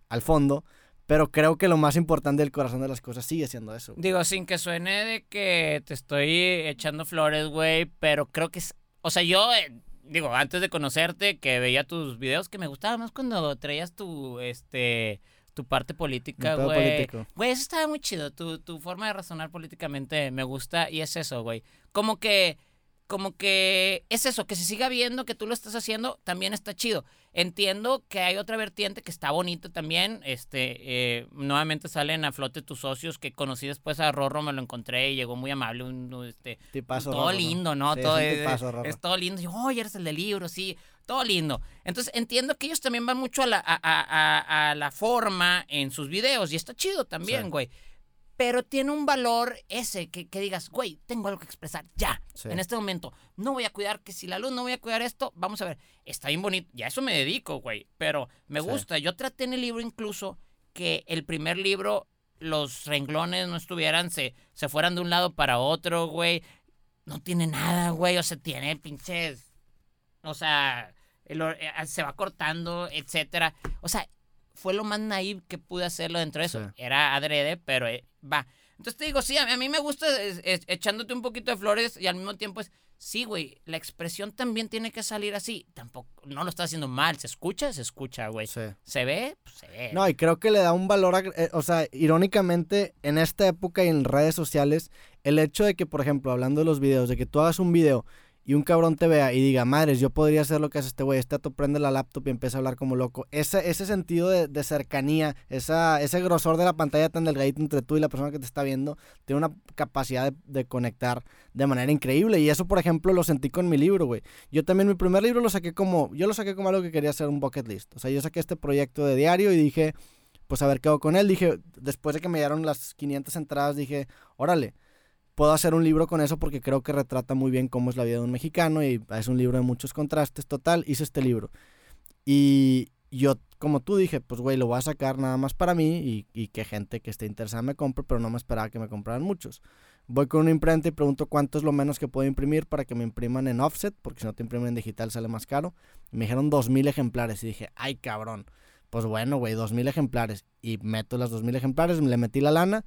al fondo, Pero creo que lo más importante del corazón de las cosas sigue siendo eso. Digo, sin que suene de que te estoy echando flores, güey, pero creo que es... O sea, yo, eh, digo, antes de conocerte, que veía tus videos, que me gustaba más cuando traías tu, este, tu parte política, güey. Güey, eso estaba muy chido. Tu, tu forma de razonar políticamente me gusta y es eso, güey. Como que, como que es eso, que se siga viendo que tú lo estás haciendo, también está chido. Entiendo que hay otra vertiente que está bonita también. Este, eh, nuevamente salen a flote tus socios que conocí después a Rorro, me lo encontré y llegó muy amable. Un, este, Tipazo todo lindo, ¿no? Sí, todo es un es, tipazo, Rorro. es todo lindo. Y, oye, eres el del libro, sí, todo lindo. Entonces entiendo que ellos también van mucho a la, a, a- a- la forma en sus videos y está chido también, Sí. güey. Pero tiene un valor ese que, que digas, güey, tengo algo que expresar ya, Sí. en este momento. No voy a cuidar que si la luz, no voy a cuidar esto. Vamos a ver, está bien bonito. Ya eso me dedico, güey. Pero me Sí. gusta. Yo traté en el libro incluso que el primer libro, los renglones no estuvieran, se, se fueran de un lado para otro, güey. No tiene nada, güey. O sea, tiene pinches. O sea, el eh, se va cortando, etcétera. O sea, fue lo más naive que pude hacerlo dentro de eso. Sí. Era adrede, pero eh, va. Entonces te digo, sí, a, a mí me gusta es- es- echándote un poquito de flores y al mismo tiempo es, sí, güey, la expresión también tiene que salir así. Tampoco, no lo estás haciendo mal. ¿Se escucha? Se escucha, güey. Sí. ¿Se ve? Pues se ve. No, y creo que le da un valor, agre- eh, o sea, irónicamente, en esta época y en redes sociales, el hecho de que, por ejemplo, hablando de los videos, de que tú hagas un video y un cabrón te vea y diga, madres, yo podría hacer lo que hace este güey, este dato prende la laptop y empieza a hablar como loco. Ese, ese sentido de, de cercanía, esa, ese grosor de la pantalla tan delgadito entre tú y la persona que te está viendo, tiene una capacidad de, de conectar de manera increíble. Y eso, por ejemplo, lo sentí con mi libro, güey. Yo también mi primer libro lo saqué como, yo lo saqué como algo que quería hacer un bucket list. O sea, yo saqué este proyecto de diario y dije, pues a ver qué hago con él. Dije, después de que me dieron las 500 entradas, dije, órale, puedo hacer un libro con eso porque creo que retrata muy bien cómo es la vida de un mexicano y es un libro de muchos contrastes. Total, hice este libro. Y yo, como tú dije, pues güey, lo voy a sacar nada más para mí y, y que gente que esté interesada me compre, pero no me esperaba que me compraran muchos. Voy con una imprenta y pregunto cuánto es lo menos que puedo imprimir para que me impriman en offset, porque si no te imprimen en digital sale más caro. Me dijeron 2000 ejemplares y dije, ay cabrón. Pues bueno, güey, 2000 ejemplares. Y meto las 2000 ejemplares, le metí la lana.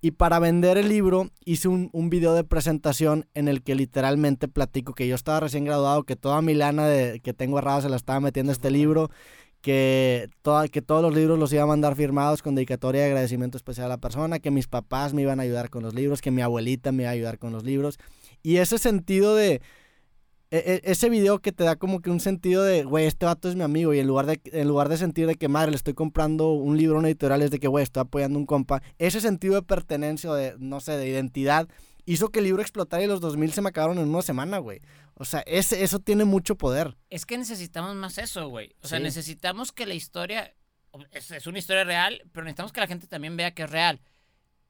Y para vender el libro hice un, un video de presentación en el que literalmente platico que yo estaba recién graduado, que toda mi lana de, que tengo ahorrada se la estaba metiendo a este libro, que, toda, que todos los libros los iba a mandar firmados con dedicatoria de agradecimiento especial a la persona, que mis papás me iban a ayudar con los libros, que mi abuelita me iba a ayudar con los libros. Y ese sentido de, e- e- ese video que te da como que un sentido de, güey, este vato es mi amigo. Y en lugar de, en lugar de sentir de que, madre, le estoy comprando un libro a una editorial, es de que, güey, estoy apoyando a un compa. Ese sentido de pertenencia o de, no sé, de identidad, hizo que el libro explotara y los 2000 se me acabaron en una semana, güey. O sea, ese, eso tiene mucho poder. Es que necesitamos más eso, güey. O sea, Sí. necesitamos que la historia. Es, es una historia real, pero necesitamos que la gente también vea que es real.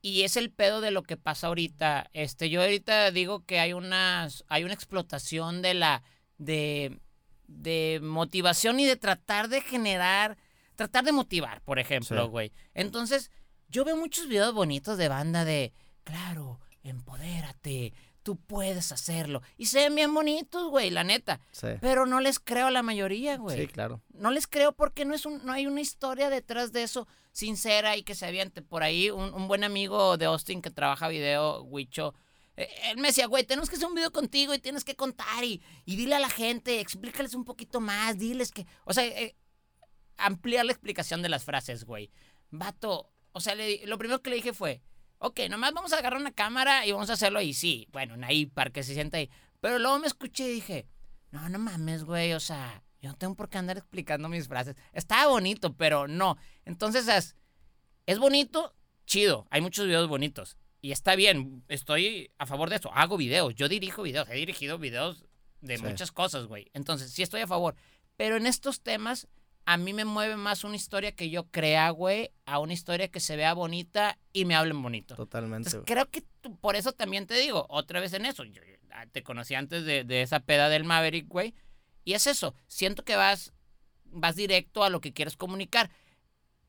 Y es el pedo de lo que pasa ahorita. Este, yo ahorita digo que hay unas. hay una explotación de la. de. de motivación y de tratar de generar. tratar de motivar, por ejemplo, Sí. güey. Entonces, yo veo muchos videos bonitos de banda de. Claro, empodérate. Tú puedes hacerlo. Y se ven bien bonitos, güey, la neta. Sí. Pero no les creo a la mayoría, güey. Sí, claro. No les creo porque no, es un, no hay una historia detrás de eso sincera y que se aviente. Por ahí, un, un buen amigo de Austin que trabaja video, Huicho, eh, él me decía, güey, tenemos que hacer un video contigo y tienes que contar y, y dile a la gente, explícales un poquito más, diles que... O sea, eh, ampliar la explicación de las frases, güey. Vato, o sea, le lo primero que le dije fue, ok, nomás vamos a agarrar una cámara y vamos a hacerlo y sí, bueno, ahí para que se sienta ahí. Pero luego me escuché y dije, no, no mames, güey, o sea, yo no tengo por qué andar explicando mis frases. Estaba bonito, pero no. Entonces es, es bonito, chido, hay muchos videos bonitos. Y está bien, estoy a favor de eso. Hago videos, yo dirijo videos, he dirigido videos de Sí. muchas cosas, güey. Entonces, sí estoy a favor. Pero en estos temas, a mí me mueve más una historia que yo crea, güey, a una historia que se vea bonita y me hablen bonito. Totalmente. Entonces, creo que tú- por eso también te digo, otra vez en eso. Yo, yo, ah, te conocí antes de, de esa peda del Maverick, güey. Y es eso. Siento que vas, vas directo a lo que quieres comunicar.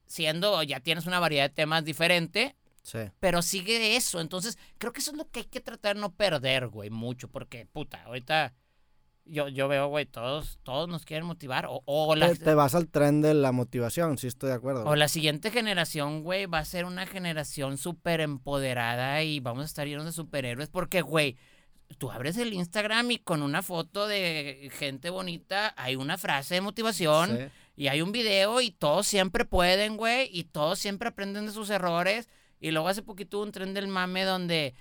Siendo, ya tienes una variedad de temas diferente, Sí. pero sigue eso. Entonces, creo que eso es lo que hay que tratar de no perder, güey, mucho. Porque, puta, ahorita. yo, yo veo, güey, todos, todos nos quieren motivar. O, o la, Te, te vas al tren de la motivación, sí estoy de acuerdo. o la siguiente generación, güey, va a ser una generación súper empoderada y vamos a estar llenos de superhéroes porque, güey, tú abres el Instagram y con una foto de gente bonita hay una frase de motivación Sí. y hay un video y todos siempre pueden, güey, y todos siempre aprenden de sus errores. Y luego hace poquito hubo un tren del mame donde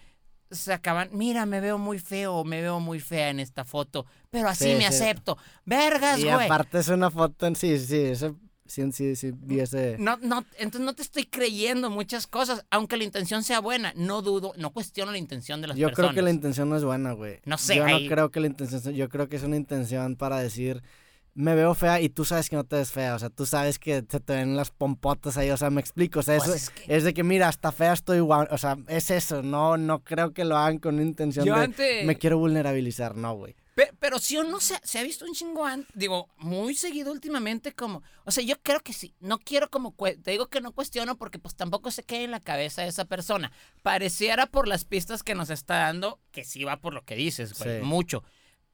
se acaban, mira, me veo muy feo, me veo muy fea en esta foto, pero así Sí, me sí. acepto. Vergas, Y güey. aparte es una foto en sí, sí, ese, sí, sí, sí, vi ese... No, no, entonces no te estoy creyendo muchas cosas, aunque la intención sea buena. No dudo, no cuestiono la intención de las Yo personas. creo que la intención no es buena, güey. No sé, Yo no creo que la intención, yo creo que es una intención para decir, me veo fea y tú sabes que no te ves fea, o sea, tú sabes que se te ven las pompotas ahí, o sea, me explico, o sea, Pues eso es que- es de que mira, hasta fea estoy guau, o sea, es eso, no, no creo que lo hagan con una intención Yo de, antes- me quiero vulnerabilizar, no, güey. Pe- pero sí o no se, se ha visto un chingo, an- digo, muy seguido últimamente como, o sea, yo creo que sí, no quiero como, te digo que no cuestiono porque pues tampoco sé qué hay en la cabeza de esa persona. Pareciera por las pistas que nos está dando que sí va por lo que dices, güey, Sí. mucho.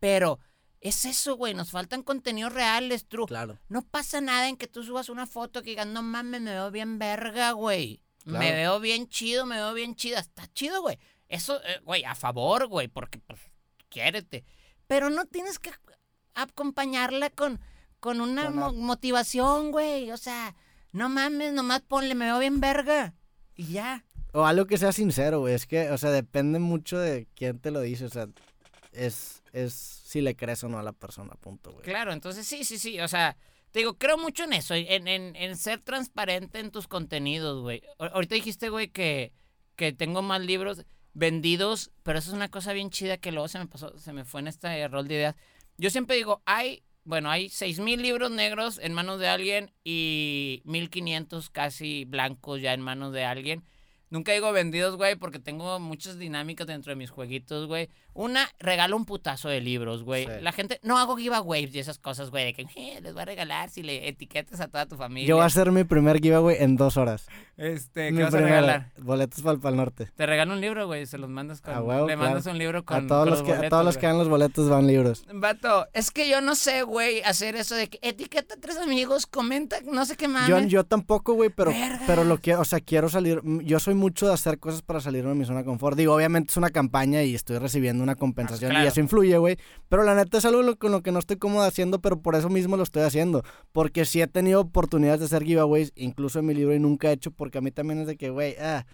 Pero es eso, güey, nos faltan contenidos reales, true. Claro. No pasa nada en que tú subas una foto que digas, no mames, me veo bien verga, güey. Me veo bien chido, me veo bien chida. Está chido, güey. Eso, eh, güey, a favor, güey, porque pues quiérete. Pero no tienes que acompañarla con, con una Con mo- motivación, güey. O sea, no mames, nomás ponle, me veo bien verga. Y ya. O algo que sea sincero, güey, es que, o sea, depende mucho de quién te lo dice, o sea, es, es si le crees o no a la persona, punto, güey. Claro, entonces sí, sí, sí. O sea, te digo, creo mucho en eso, en, en, en ser transparente en tus contenidos, güey. Ahorita dijiste, güey, que, que tengo más libros vendidos, pero eso es una cosa bien chida que luego se me pasó, se me fue en este rol de ideas. Yo siempre digo, hay, bueno, hay seis mil libros negros en manos de alguien y 1500 casi blancos ya en manos de alguien. Nunca digo vendidos, güey, porque tengo muchas dinámicas dentro de mis jueguitos, güey. Una, regalo un putazo de libros, güey. Sí. La gente, no hago giveaways y esas cosas, güey, de que "Eh, les voy a regalar si le etiquetas a toda tu familia. Yo voy a hacer mi primer giveaway en dos horas. Este, ¿qué Mi vas a regalar? boletos para el Pal Norte. Te regalo un libro, güey, se los mandas con... A huevo, le claro. mandas un libro con a todos con los que, a todos los que dan los boletos van libros. Vato, es que yo no sé, güey, hacer eso de que etiqueta a tres amigos, comenta, no sé qué más. Yo, yo tampoco, güey, pero, Vergas. pero lo quiero, o sea, quiero salir. Yo soy mucho de hacer cosas para salirme de mi zona de confort. Digo, obviamente es una campaña y estoy recibiendo una compensación claro. y eso influye, güey. Pero la neta es algo lo- con lo que no estoy cómodo haciendo, pero por eso mismo lo estoy haciendo. Porque sí he tenido oportunidades de hacer giveaways, incluso en mi libro, y nunca he hecho, porque a mí también es de que, güey, ah.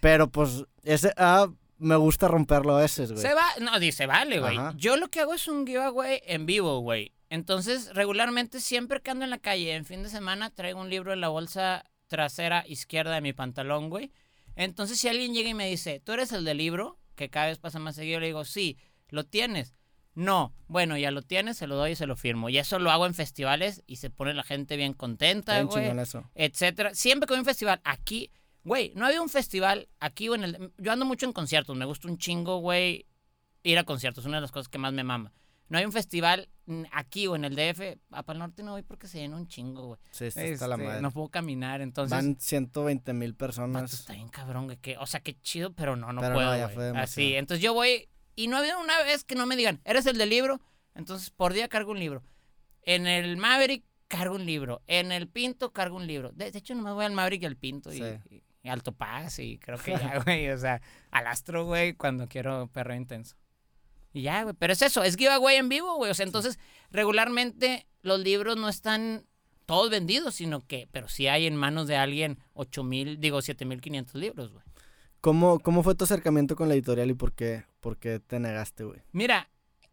Pero pues, ese, ah, me gusta romperlo a veces, güey. Se va, no, dice, vale, güey. Yo lo que hago es un giveaway en vivo, güey. Entonces, regularmente, siempre que ando en la calle en fin de semana, traigo un libro en la bolsa trasera izquierda de mi pantalón, güey. Entonces, si alguien llega y me dice, ¿tú eres el del libro? Que cada vez pasa más seguido, le digo, sí, ¿lo tienes? No, bueno, ya lo tienes, se lo doy y se lo firmo. Y eso lo hago en festivales y se pone la gente bien contenta, güey etcétera. Siempre que voy a un festival, aquí, güey, no había un festival aquí o en el... Yo ando mucho en conciertos, me gusta un chingo, güey, ir a conciertos, es una de las cosas que más me mama. No hay un festival aquí o en el DF, a Pal Norte no voy porque se llena un chingo, güey. Sí, está la Este, madre. No puedo caminar, entonces... Van 120 mil personas. está bien cabrón, güey, que, o sea, qué chido, pero no, no Pero no, puedo, ya fue. Así, entonces yo voy, y no había una vez que no me digan, ¿eres el del libro? Entonces, por día cargo un libro. En el Maverick cargo un libro. En el Pinto cargo un libro. De, de hecho, nomás voy al Maverick y al Pinto y, Sí. y- y Alto Paz y creo que ya, güey. O sea, al Astro, güey, cuando quiero perro intenso. Y ya, güey. Pero es eso, es giveaway en vivo, güey. O sea, entonces, regularmente los libros no están todos vendidos, sino que, pero sí hay en manos de alguien 8 mil, digo, 7 mil 500 libros, güey. ¿Cómo, ¿Cómo fue tu acercamiento con la editorial y por qué, por qué te negaste, güey? Mira,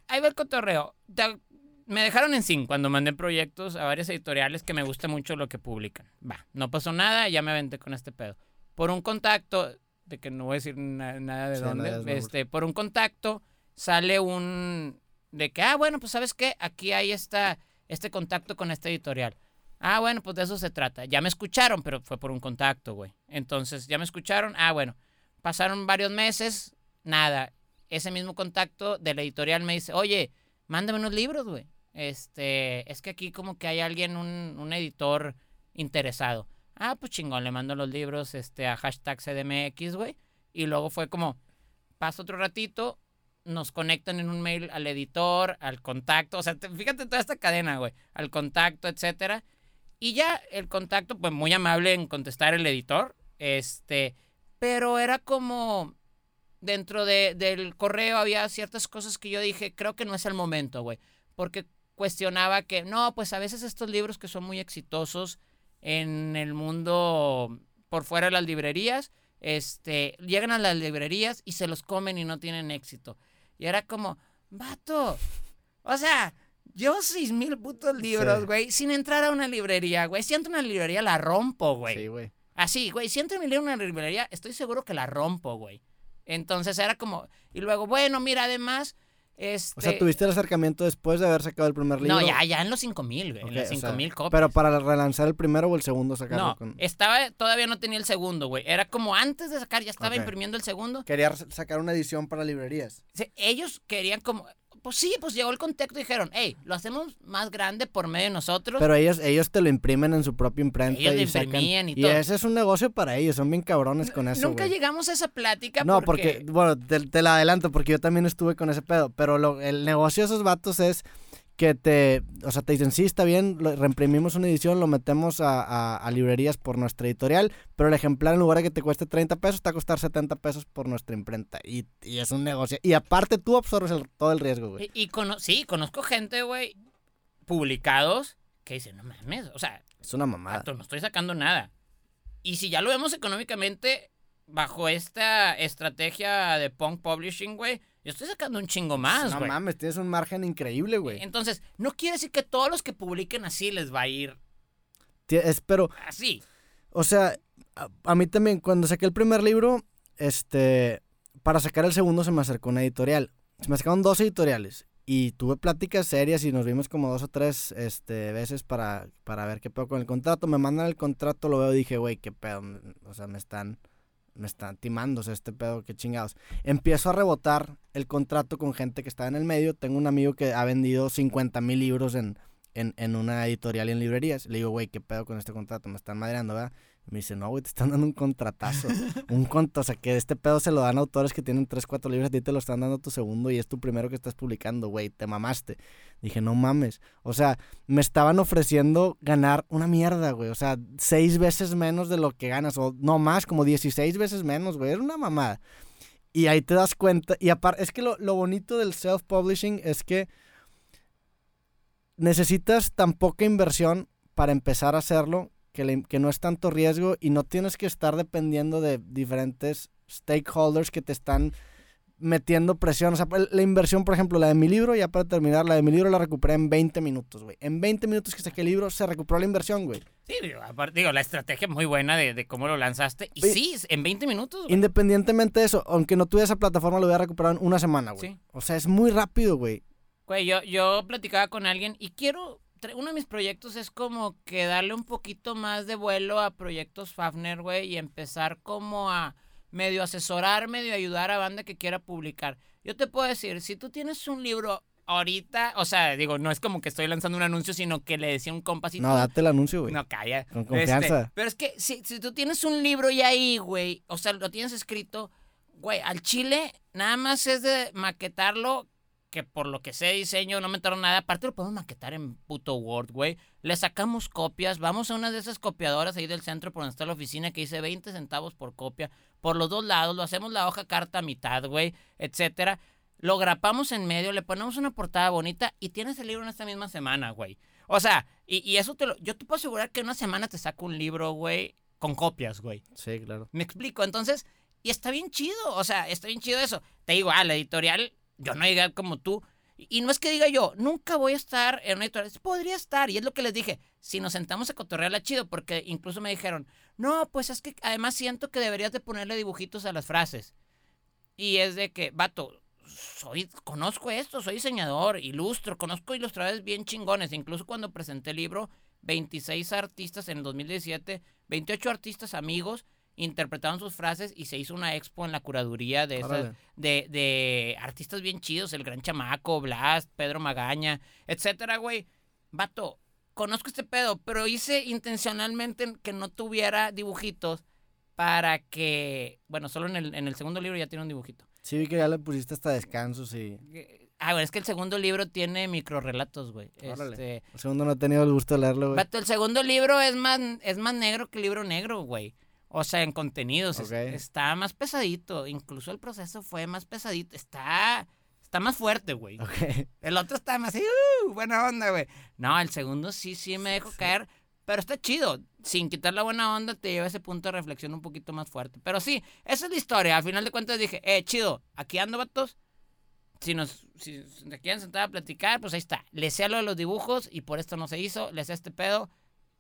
ahí va el cotorreo. Te- me dejaron en sin cuando mandé proyectos a varias editoriales que me gusta mucho lo que publican. Va, no pasó nada, ya me aventé con este pedo. Por un contacto, de que no voy a decir na- nada de Sí, dónde, este, por un contacto sale un de que, ah, bueno, pues sabes qué, aquí hay esta, este contacto con esta editorial. Ah, bueno, pues de eso se trata. Ya me escucharon, pero fue por un contacto, güey. Entonces, ya me escucharon. Ah, bueno, pasaron varios meses, nada. Ese mismo contacto de la editorial me dice, oye, mándame unos libros, güey. Este, es que aquí como que hay alguien, un, un editor interesado. Ah, pues chingón, le mando los libros este, a hashtag CDMX, güey. Y luego fue como, pasa otro ratito, nos conectan en un mail al editor, al contacto, o sea, te- fíjate toda esta cadena, güey, al contacto, etcétera. Y ya el contacto, pues muy amable en contestar el editor, este, pero era como dentro de- del correo había ciertas cosas que yo dije, creo que no es el momento, güey, porque cuestionaba que, no, pues a veces estos libros que son muy exitosos en el mundo por fuera de las librerías, este, llegan a las librerías y se los comen y no tienen éxito. Y era como, vato, o sea, yo seis mil putos libros, Sí. güey, sin entrar a una librería, güey. Si entro a una librería, la rompo, güey. Sí, güey. Así, güey, si entro en una librería, estoy seguro que la rompo, güey. Entonces era como, y luego, bueno, mira, además, este... O sea, tuviste el acercamiento después de haber sacado el primer libro. No, ya, ya en los 5000, güey, en los o sea, 5000 copias. Pero para relanzar el primero o el segundo sacarlo No, con... estaba, todavía no tenía el segundo, güey. Era como antes de sacar, ya estaba imprimiendo el segundo. Quería sacar una edición para librerías. Ellos querían como, pues sí, pues llegó el contexto y dijeron, hey, lo hacemos más grande por medio de nosotros. Pero ellos, ellos te lo imprimen en su propia imprenta Ellos lo y sacan. imprimían y y todo. ese es un negocio para ellos, son bien cabrones con eso, Nunca llegamos a esa plática No, porque, bueno, te, te la adelanto porque yo también estuve con ese pedo, pero lo- el negocio de esos vatos es que te, o sea, te dicen, sí, está bien, lo- reimprimimos una edición, lo metemos a, a- a librerías por nuestra editorial, pero el ejemplar en lugar de que te cueste 30 pesos, te va a costar 70 pesos por nuestra imprenta. Y, y es un negocio. Y aparte tú absorbes el- todo el riesgo, güey. Y, y cono- sí, conozco gente, güey, publicados que dicen, no mames, o sea, Es una mamada. vato, no estoy sacando nada. Y si ya lo vemos económicamente, bajo esta estrategia de punk publishing, güey, yo estoy sacando un chingo más, no güey. mames, tienes un margen increíble, güey. Entonces, no quiere decir que todos los que publiquen así les va a ir Tie- es- pero así. O sea, a, a mí también, cuando saqué el primer libro, este, para sacar el segundo se me acercó una editorial. Se me acercaron dos editoriales y tuve pláticas serias y nos vimos como dos o tres este, veces para, para ver qué pedo con el contrato. Me mandan el contrato, lo veo y dije, güey, qué pedo. O sea, me están, me están sea, este pedo, qué chingados. Empiezo a rebotar el contrato con gente que está en el medio. Tengo un amigo que ha vendido 50 mil libros en, en, en una editorial y en librerías. Le digo, güey, ¿qué pedo con este contrato? Me están madreando, ¿verdad? Me dice, no, güey, te están dando un contratazo. un conto, o sea, que este pedo se lo dan a autores que tienen 3, 4 libros, a ti te lo están dando tu segundo y es tu primero que estás publicando, güey, te mamaste. Dije, no mames. O sea, me estaban ofreciendo ganar una mierda, güey. O sea, seis veces menos de lo que ganas, o no más, como 16 veces menos, güey. Era una mamada. Y ahí te das cuenta. Y aparte, es que lo, lo bonito del self-publishing es que necesitas tan poca inversión para empezar a hacerlo que, le- que no es tanto riesgo y no tienes que estar dependiendo de diferentes stakeholders que te están metiendo presión. O sea, la inversión, por ejemplo, la de mi libro, ya para terminar, la de mi libro la recuperé en 20 minutos, güey. En 20 minutos que saqué el libro, se recuperó la inversión, güey. Sí, digo, aparte, digo, la estrategia muy buena de, de cómo lo lanzaste. Y sí, en 20 minutos, güey. Independientemente de eso, aunque no tuviera esa plataforma, lo hubiera recuperado en una semana, güey. Sí. O sea, es muy rápido, güey. Güey, yo, yo platicaba con alguien y quiero. Uno de mis proyectos es como que darle un poquito más de vuelo a proyectos Fafner, güey, y empezar como a medio asesorar, medio ayudar a banda que quiera publicar. Yo te puedo decir, si tú tienes un libro ahorita, o sea, digo, no es como que estoy lanzando un anuncio, sino que le decía un compa así, No, date el anuncio, güey. No, calla. Con confianza. Este, pero es que si, si tú tienes un libro ya ahí, güey, o sea, lo tienes escrito, güey, al chile nada más es de maquetarlo, que por lo que sé diseño no me entraron nada. Aparte lo podemos maquetar en puto Word, güey. Le sacamos copias, vamos a una de esas copiadoras ahí del centro por donde está la oficina que dice 20 centavos por copia. Por los dos lados, lo hacemos la hoja carta a mitad, güey, etcétera. Lo grapamos en medio, le ponemos una portada bonita y tienes el libro en esta misma semana, güey. O sea, y, y eso te lo. Yo te puedo asegurar que en una semana te saco un libro, güey, con copias, güey. Sí, claro. Me explico. Entonces, y está bien chido. O sea, está bien chido eso. Te digo, ah, la editorial, yo no llegué como tú. Y no es que diga yo, nunca voy a estar en una editorial. Podría estar. Y es lo que les dije. Si nos sentamos a cotorrearla chido, porque incluso me dijeron, no, pues es que además siento que deberías de ponerle dibujitos a las frases. Y es de que, vato, soy, conozco esto, soy diseñador, ilustro, conozco ilustradores bien chingones. Incluso cuando presenté el libro, 26 artistas en el 2017, 28 artistas amigos interpretaron sus frases y se hizo una expo en la curaduría de, esas, de, de artistas bien chidos, el Gran Chamaco, Blast, Pedro Magaña, etcétera, güey. Vato, conozco este pedo, pero hice intencionalmente que no tuviera dibujitos para que, bueno, solo en el, en el segundo libro ya tiene un dibujito. Sí, vi que ya le pusiste hasta descansos y... Ah, bueno, es que el segundo libro tiene microrelatos, güey. Este, El segundo no he tenido el gusto de leerlo, güey. vato, el segundo libro es más, es más negro que el libro negro, güey. O sea, en contenidos. es- Ok. está más pesadito. Incluso el proceso fue más pesadito. Está, está más fuerte, güey. Ok. El otro está más así, uh, buena onda, güey. No, el segundo sí, sí me dejo caer. Pero está chido. Sin quitar la buena onda, te lleva ese punto de reflexión un poquito más fuerte. Pero sí, esa es la historia. Al final de cuentas dije, eh, chido, aquí ando, vatos. Si nos si se quieren sentar a platicar, pues ahí está. Le sé lo de los dibujos y por esto no se hizo. Le sé este pedo,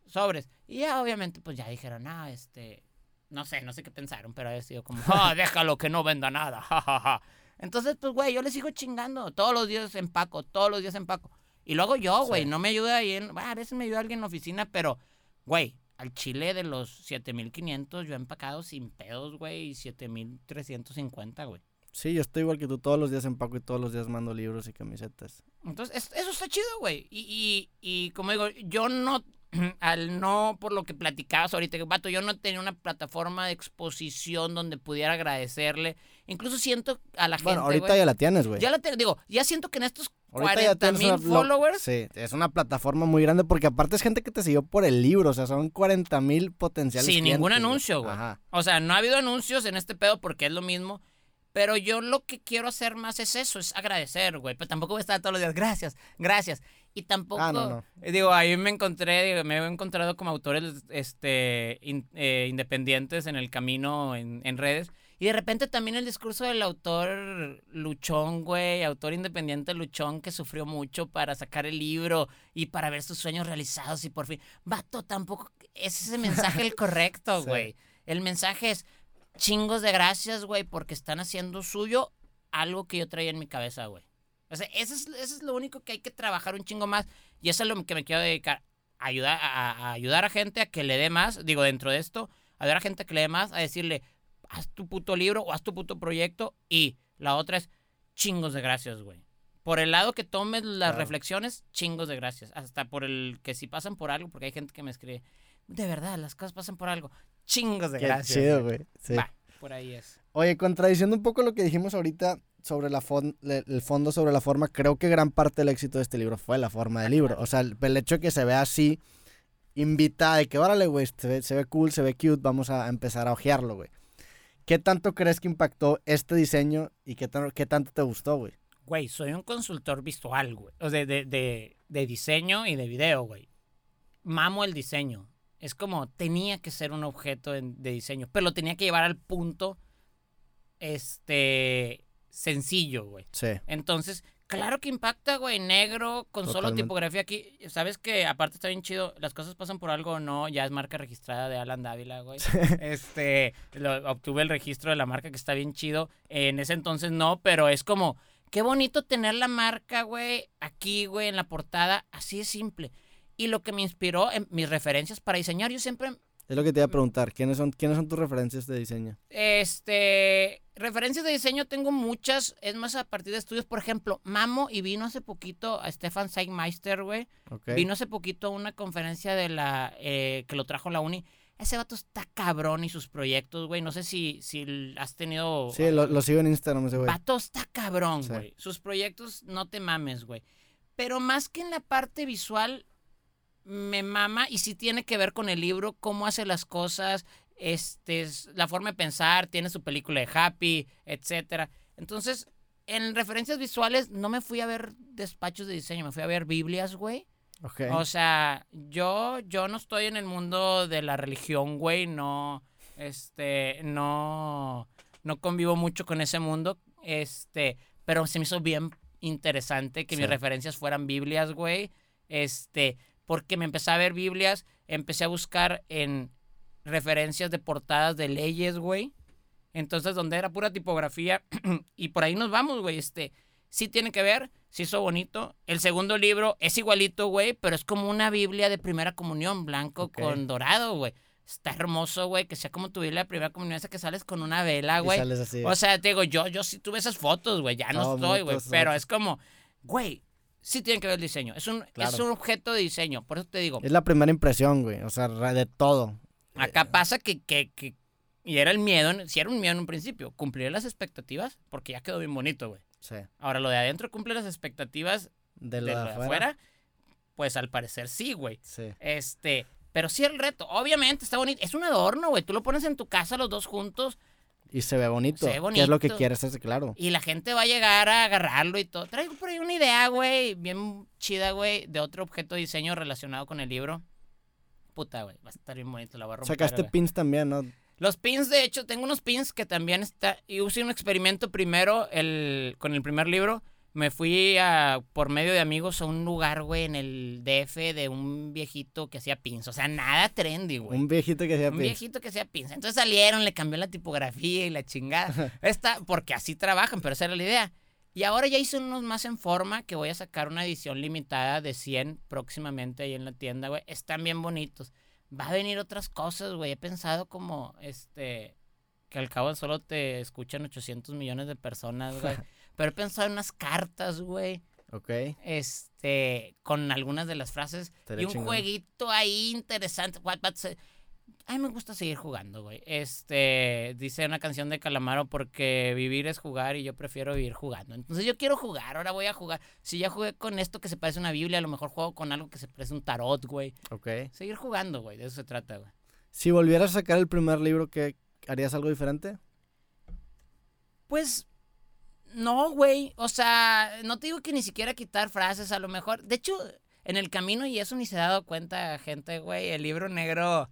sobres. Y ya, obviamente, pues ya dijeron, ah, este. No sé, no sé qué pensaron, pero ha sido como, ah, déjalo que no venda nada, jajaja. Entonces, pues, güey, yo le sigo chingando. Todos los días empaco, todos los días empaco. Y lo hago yo, güey. Sí. No me ayuda ahí en. bueno, a veces me ayuda alguien en la oficina, pero, güey, al chile de los 7500 yo he empacado sin pedos, güey, y 7350, güey. Sí, yo estoy igual que tú. Todos los días empaco y todos los días mando libros y camisetas. Entonces, es- eso está chido, güey. Y, y, y como digo, yo no, al no, por lo que platicabas ahorita, que, vato, yo no tenía una plataforma de exposición donde pudiera agradecerle. Incluso siento a la gente. Bueno, ahorita ya la tienes, güey. ya la tengo, digo, ya siento que en estos Ahorita ya 40 tienes mil una- lo- followers. Sí, es una plataforma muy grande porque aparte es gente que te siguió por el libro. O sea, son 40 mil potenciales Sin ningún anuncio, güey. Ajá. O sea, no ha habido anuncios en este pedo porque es lo mismo. Pero yo lo que quiero hacer más es eso, es agradecer, güey. Pero tampoco voy a estar todos los días, gracias, gracias. Y tampoco, Ah, no, no. eh, digo, ahí me encontré, digo, me he encontrado como autores este, in- eh, independientes en el camino, en, en redes. Y de repente también el discurso del autor luchón, güey, autor independiente luchón que sufrió mucho para sacar el libro y para ver sus sueños realizados y por fin. Vato, tampoco es ese mensaje el correcto, Sí. güey. El mensaje es chingos de gracias, güey, porque están haciendo suyo algo que yo traía en mi cabeza, güey. O sea, eso es, eso es lo único que hay que trabajar un chingo más. Y eso es lo que me quiero dedicar. Ayudar a, a ayudar a gente a que le dé más. Digo, dentro de esto, ayudar a gente a que le dé más, a decirle, haz tu puto libro o haz tu puto proyecto. Y la otra es chingos de gracias, güey. Por el lado que tomes las Claro. reflexiones, chingos de gracias. Hasta por el que si pasan por algo, porque hay gente que me escribe, de verdad, las cosas pasan por algo. Chingos de Qué gracias. chido, güey. Sí. Va, por ahí es. Oye, contradiciendo un poco lo que dijimos ahorita sobre la fon- el fondo sobre la forma, creo que gran parte del éxito de este libro fue la forma del libro. O sea, el, el hecho de que se vea así, invita de que, órale, güey, se ve, se ve cool, se ve cute, vamos a empezar a ojearlo, güey. ¿Qué tanto crees que impactó este diseño y qué, qué tanto te gustó, güey? Güey, soy un consultor visual, güey. O sea, de, de, de diseño y de video, güey. Mamo el diseño. Es como, tenía que ser un objeto en- de diseño, pero lo tenía que llevar al punto, este, sencillo, güey. Sí. Entonces, claro que impacta, güey, negro, con solo Totalmente. tipografía aquí. Sabes que aparte está bien chido, las cosas pasan por algo o no, ya es marca registrada de Alan Dávila, güey. Este, lo- obtuve el registro de la marca que está bien chido. En ese entonces no, pero es como, qué bonito tener la marca, güey, aquí, güey, en la portada, así de simple. Y lo que me inspiró en mis referencias para diseñar, yo siempre Es lo que te iba a preguntar. ¿Quiénes son, ¿quiénes son tus referencias de diseño? Este, referencias de diseño tengo muchas, es más a partir de estudios, por ejemplo, Mamo y vino hace poquito a Stefan Seigmeister, güey. Vino hace poquito a una conferencia de la eh, que lo trajo la uni. Ese vato está cabrón y sus proyectos, güey. No sé si, si has tenido. Sí, lo, lo sigo en Instagram ese güey. Vato está cabrón, Sí. güey. Sus proyectos no te mames, güey. Pero más que en la parte visual, me mama y sí tiene que ver con el libro, cómo hace las cosas, este, es la forma de pensar, tiene su película de Happy, etcétera. Entonces, en referencias visuales no me fui a ver despachos de diseño, me fui a ver Biblias, güey. Ok. O sea, yo, yo no estoy en el mundo de la religión, güey, no, este, no, no convivo mucho con ese mundo, este, pero se me hizo bien interesante que mis referencias fueran Biblias, güey, este, porque me empecé a ver Biblias, empecé a buscar en referencias de portadas de leyes, güey, entonces donde era pura tipografía y por ahí nos vamos, güey, este, sí tiene que ver, sí hizo bonito. El segundo libro es igualito, güey, pero es como una Biblia de primera comunión, blanco con dorado, güey. Está hermoso, güey, que sea como tu Biblia de primera comunión, esa que sales con una vela, güey. O sea, te digo, yo, yo sí tuve esas fotos, güey, ya no No, estoy, güey, pero es como, güey, sí tiene que ver el diseño. Es un, es un objeto de diseño, por eso te digo. es la primera impresión, güey. O sea, de todo. Acá pasa que, que, que Y era el miedo, si era un miedo en un principio, cumplir las expectativas, porque ya quedó bien bonito, güey. Sí. Ahora, lo de adentro cumple las expectativas De de lo de afuera. afuera, pues al parecer sí, güey. Sí. Este, pero sí el reto, obviamente está bonito. Es un adorno, güey. Tú lo pones en tu casa los dos juntos Y se ve bonito. Se ve Que es lo que bonito. quieres, es claro. y la gente va a llegar a agarrarlo y todo. Traigo por ahí una idea, güey, bien chida, güey, de otro objeto de diseño relacionado con el libro. Puta, güey, va a estar bien bonito, la voy a romper. Sacaste pins también, ¿no? Los pins, de hecho, tengo unos pins que también está. Y hice un experimento primero el, con el primer libro. Me fui a, por medio de amigos a un lugar, güey, en el DF de un viejito que hacía pins. O sea, nada trendy, güey. Un viejito que hacía Un pins. viejito que hacía pins. Entonces salieron, le cambió la tipografía y la chingada. Esta, porque así trabajan, pero esa era la idea. Y ahora ya hice unos más en forma que voy a sacar una edición limitada de 100 próximamente ahí en la tienda, güey. Están bien bonitos. Va a venir otras cosas, güey. He pensado como, este, que al cabo solo te escuchan 800 millones de personas, güey. Pero he pensado en unas cartas, güey Ok. este, con algunas de las frases y un chingón. jueguito ahí interesante. What- what's it? A mí me gusta seguir jugando, güey. Este, dice una canción de Calamaro porque vivir es jugar y yo prefiero vivir jugando. Entonces yo quiero jugar, ahora voy a jugar. Si ya jugué con esto que se parece a una Biblia, a lo mejor juego con algo que se parece a un tarot, güey. Ok. Seguir jugando, güey, de eso se trata, güey. Si volvieras a sacar el primer libro, ¿qué, ¿harías algo diferente? Pues no, güey. O sea, no te digo que ni siquiera quitar frases, a lo mejor. De hecho, en el camino, y eso ni se ha dado cuenta, gente, güey, el libro negro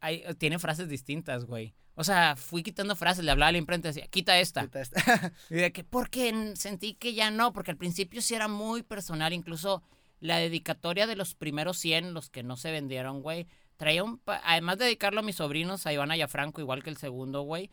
hay- tiene frases distintas, güey. O sea, fui quitando frases, le hablaba a la imprenta y decía, quita esta. Quita esta. Y de que, porque en- sentí que ya no, porque al principio sí era muy personal, incluso la dedicatoria de los primeros 100, los que no se vendieron, güey, traía un, pa- además de dedicarlo a mis sobrinos, a Ivana y a Franco, igual que el segundo, güey,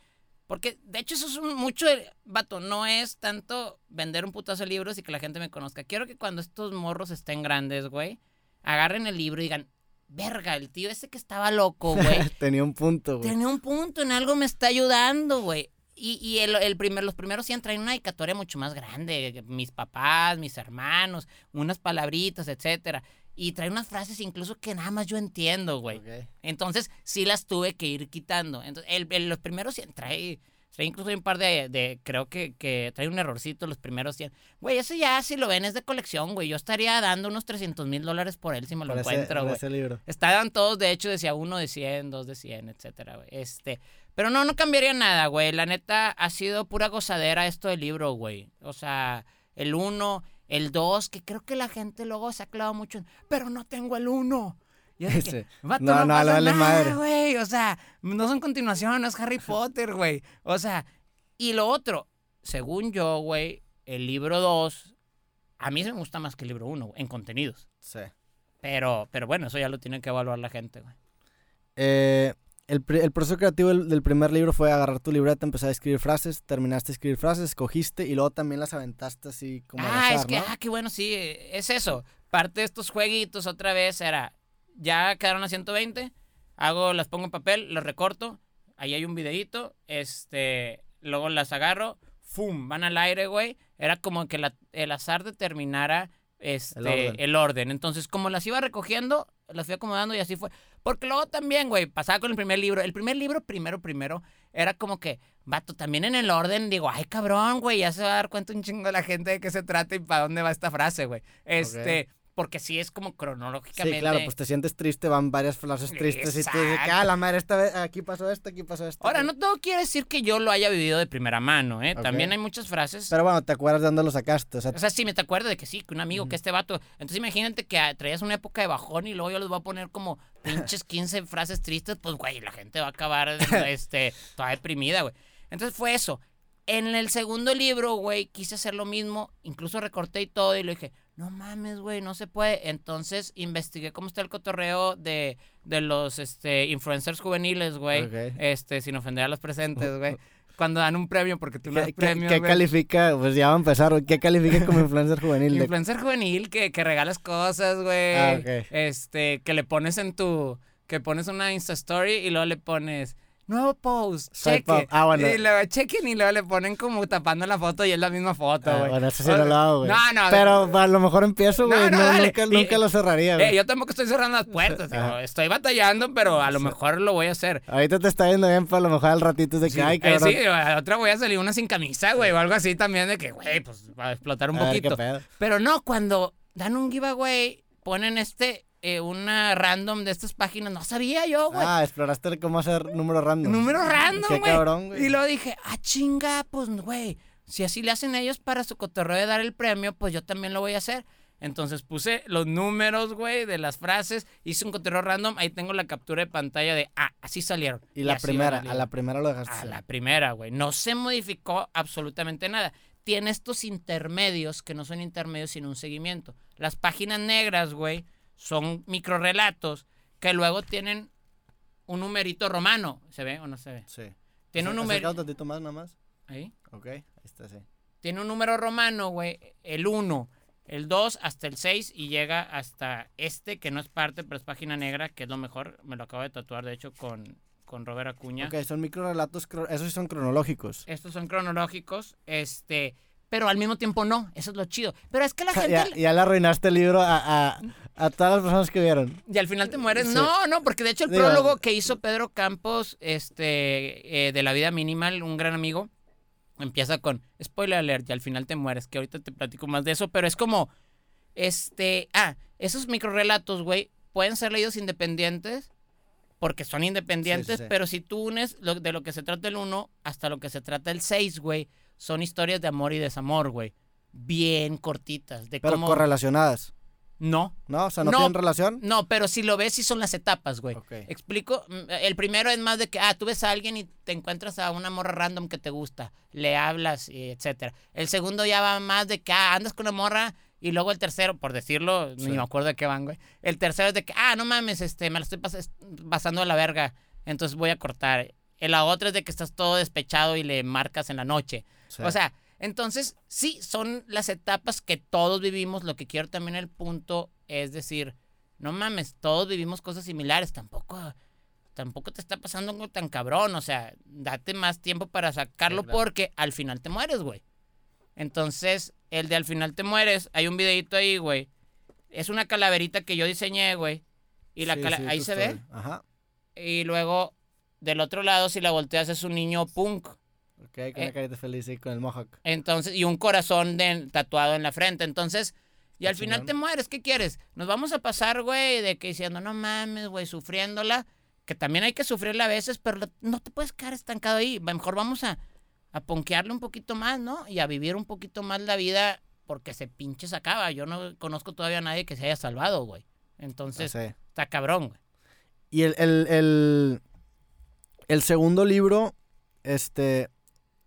porque de hecho eso es un- mucho, vato, no es tanto vender un putazo de libros y que la gente me conozca, quiero que cuando estos morros estén grandes, güey, agarren el libro y digan, verga, el tío ese que estaba loco, güey, Tenía un punto, güey. Tenía un punto, en algo me está ayudando, güey. Y, y el, el primer, los primeros 100 traen una dedicatoria mucho más grande. Mis papás, mis hermanos, unas palabritas, etcétera. Y trae unas frases incluso que nada más yo entiendo, güey. Ok. Entonces sí las tuve que ir quitando. Entonces, el, el- los primeros 100 trae, trae incluso un par de, de creo que, que trae un errorcito los primeros 100. Güey, eso ya si lo ven es de colección, güey. Yo estaría dando unos 300 mil dólares por él si me lo encuentro, güey. ese libro. Estaban todos, de hecho, decía uno de 100, dos de 100, etcétera, güey. Este, pero no, no cambiaría nada, güey. La neta ha sido pura gozadera esto del libro, güey. O sea, el 1, el 2, que creo que la gente luego se ha clavado mucho en, pero no tengo el 1. Y es de que, Sí. "Vato, No, no, le vale madre". güey. O sea, no son continuaciones, no es Harry Potter, güey. O sea, y lo otro, según yo, güey, el libro 2, a mí se me gusta más que el libro 1, en contenidos. Sí. Pero, pero bueno, eso ya lo tiene que evaluar la gente, güey. Eh, el, el proceso creativo del, del primer libro fue agarrar tu libreta, empezar a escribir frases, terminaste de escribir frases, escogiste y luego también las aventaste así como ah, es que, ¿no? ah, qué bueno, sí, es eso. Parte de estos jueguitos otra vez era, ya quedaron a 120, hago, las pongo en papel, las recorto, ahí hay un videíto, este, luego las agarro, ¡fum! Van al aire, güey. Era como que la- el azar determinara este, El orden. orden. Entonces, como las iba recogiendo, las fui acomodando y así fue. Porque luego también, güey, pasaba con el primer libro. El primer libro, primero, primero, era como que, vato, también en el orden, digo, ay, cabrón, güey, ya se va a dar cuenta un chingo la gente de qué se trata y para dónde va esta frase, güey. Este, porque sí es como cronológicamente. Sí, claro, pues te sientes triste, van varias frases tristes y te dices, Exacto. ah, la madre, esta vez, aquí pasó esto, aquí pasó esto. Ahora, no todo quiere decir que yo lo haya vivido de primera mano, ¿eh? Ok. También hay muchas frases. Pero bueno, te acuerdas de dónde lo sacaste, o sea, O sea, sí, me te acuerdo de que sí, que un amigo, que este vato. Entonces imagínate que ah, traías una época de bajón y luego yo les voy a poner como pinches 15 frases tristes, pues güey, la gente va a acabar este, toda deprimida, güey. Entonces fue eso. En el segundo libro, güey, quise hacer lo mismo, incluso recorté y todo y le dije, no mames, güey, no se puede. Entonces investigué cómo está el cotorreo de, de los este, influencers juveniles, güey. Este, sin ofender a los presentes, güey. Cuando dan un premio, porque tú no das ¿qué, qué- premios, qué güey. califica? Pues ya va a empezar, ¿qué califica como influencer juvenil? de- Influencer juvenil que, que regalas cosas, güey. Ah, ok. Este, que le pones en tu. Que pones una Insta Story y luego le pones. Nuevo post, Swipe cheque. up. Ah, bueno. Y luego chequen y luego le ponen como tapando la foto y es la misma foto, Ah, güey. bueno, eso sí no lo hago, güey. No, no. Pero a lo mejor empiezo, güey. no, No, nunca, nunca lo cerraría, Eh, güey. yo tampoco estoy cerrando las puertas, digo, estoy batallando, pero a lo mejor lo voy a hacer. Ahorita te está yendo bien, pero a lo mejor al ratito es de que, Sí, ay, eh, cabrón. sí, a otra voy a salir una sin camisa, güey, o algo así también de que, güey, pues va a explotar un a ver qué poquito. pedo. Pero no, cuando dan un giveaway, ponen este, eh, una random de estas páginas, no sabía yo, güey. Ah, exploraste cómo hacer números random. Número random, Qué güey. cabrón, güey. Y luego dije, ah, chinga, pues, güey, si así le hacen ellos para su cotorreo de dar el premio, pues yo también lo voy a hacer. Entonces puse los números, güey, de las frases, hice un cotorreo random, ahí tengo la captura de pantalla de, ah, así salieron. Y la primera, a la primera lo dejaste. a hacer. la primera, güey. No se modificó absolutamente nada. Tiene estos intermedios que no son intermedios sino un seguimiento. Las páginas negras, güey, son microrelatos que luego tienen un numerito romano. ¿Se ve o no se ve? Sí. Tiene un número. un tantito más, nada más. Ahí. Ok, ahí está, sí. Tiene un número romano, güey. El 1, el 2 hasta el 6 y llega hasta este que no es parte, pero es página negra, que es lo mejor. Me lo acabo de tatuar, de hecho, con, con Robert Acuña. Ok, son microrelatos, cro- esos sí son cronológicos. estos son cronológicos, este, pero al mismo tiempo no, eso es lo chido. Pero es que la gente Ya, ya le arruinaste el libro a, a, a todas las personas que vieron. y al final te mueres. Sí. No, no, porque de hecho el Digo- prólogo que hizo Pedro Campos, este, eh, de la vida minimal, un gran amigo, empieza con spoiler alert y al final te mueres, que ahorita te platico más de eso, pero es como, este, ah, esos microrelatos, güey, pueden ser leídos independientes. Porque son independientes, sí. pero si tú unes lo- de lo que se trata el 1 hasta lo que se trata el 6, güey, son historias de amor y desamor, güey. Bien cortitas. De Pero cómo... correlacionadas. No, ¿No? O sea, ¿no, No. tienen relación? no, pero si lo ves, sí son las etapas, güey. Ok. Explico. Mm, El primero es más de que, ah, tú ves a alguien y te encuentras a una morra random que te gusta, le hablas, y etcétera. El segundo ya va más de que, ah, andas con una morra. Y luego el tercero, por decirlo, Sí. ni me acuerdo de qué van, güey. El tercero es de que, ah, no mames, este, me la estoy pas- est- pasando a la verga. Entonces voy a cortar. La otra es de que estás todo despechado y le marcas en la noche. Sí. O sea, entonces, sí, son las etapas que todos vivimos. Lo que quiero también el punto es decir, no mames, todos vivimos cosas similares. Tampoco, tampoco te está pasando algo tan cabrón. O sea, date más tiempo para sacarlo Sí, claro. porque al final te mueres, güey. Entonces, el de al final te mueres, hay un videito ahí, güey. Es una calaverita que yo diseñé, güey. Y la Sí, sí, ahí se ve. Ajá. Y luego, del otro lado, si la volteas, es un niño punk. Ok, con Eh. una carita feliz y con el mohawk. Entonces, y un corazón de- tatuado en la frente. Entonces, y al final te mueres. ¿Qué quieres? Nos vamos a pasar, güey, de que diciendo, no mames, güey, sufriéndola. Que también hay que sufrirla a veces, pero no te puedes quedar estancado ahí. Mejor vamos a, a ponquearle un poquito más, ¿no? Y a vivir un poquito más la vida porque se pinche se acaba. Yo no conozco todavía a nadie que se haya salvado, güey. Entonces, Sí. está cabrón, güey. Y el, el, el, el segundo libro, este...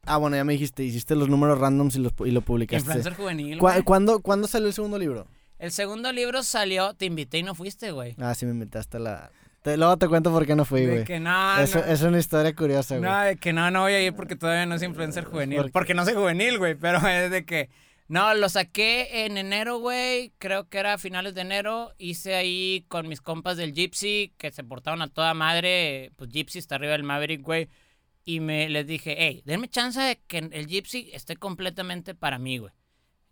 Ah, bueno, ya me dijiste, hiciste los números randoms y, los, y lo publicaste. Influencer juvenil, ¿Cuá- güey. ¿Cuándo, ¿Cuándo salió el segundo libro? El segundo libro salió, te invité y no fuiste, güey. Ah, sí me invitaste a la... Te, luego te cuento por qué no fui, De güey. que no, Eso- no. Es una historia curiosa, güey. No, de que no, no voy a ir porque todavía no es influencer juvenil. ¿Por qué? Porque no soy juvenil, güey, pero es de que... No, lo saqué en enero, güey. Creo que era a finales de enero. Hice ahí con mis compas del Gypsy, que se portaron a toda madre. Pues Gypsy está arriba del Maverick, güey. Y me les dije, hey, denme chance de que el Gypsy esté completamente para mí, güey.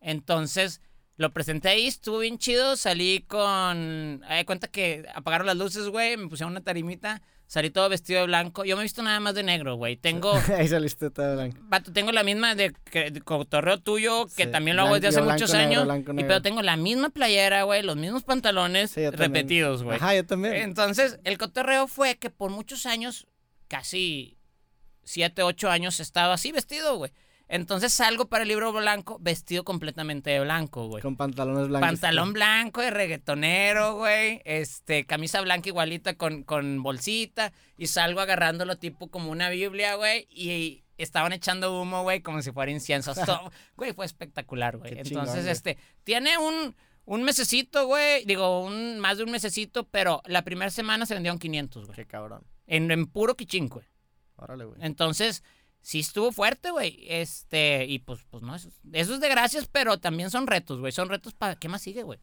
Entonces, lo presenté ahí, estuvo bien chido. Salí con. Hay cuenta que apagaron las luces, güey. Me pusieron una tarimita. Salí todo vestido de blanco. Yo me he visto nada más de negro, güey. Tengo. Ahí saliste todo blanco. Vato, tengo la misma de, de cotorreo tuyo, que Sí, también lo hago desde hace muchos negro, años. blanco, y negro. pero tengo la misma playera, güey, los mismos pantalones Sí, repetidos, güey. Ajá, yo también. Entonces, el cotorreo fue que por muchos años, casi 7, 8 años, estaba así vestido, güey. Entonces salgo para el libro blanco vestido completamente de blanco, güey. Con pantalones blancos. Pantalón blanco de reggaetonero, güey. Este, camisa blanca igualita con, con bolsita. Y salgo agarrándolo tipo como una Biblia, güey. Y estaban echando humo, güey, como si fuera incienso. Güey, fue espectacular, güey. Qué Entonces, chingón, güey. este, tiene un, un mesecito, güey. Digo, un, más de un mesecito, pero la primera semana se vendieron 500, güey. Qué cabrón. En, en puro quichín, güey. Órale, güey. Entonces, sí estuvo fuerte, güey. Este, y pues, pues no, eso, eso es de gracias, pero también son retos, güey. Son retos para, ¿qué más sigue, güey?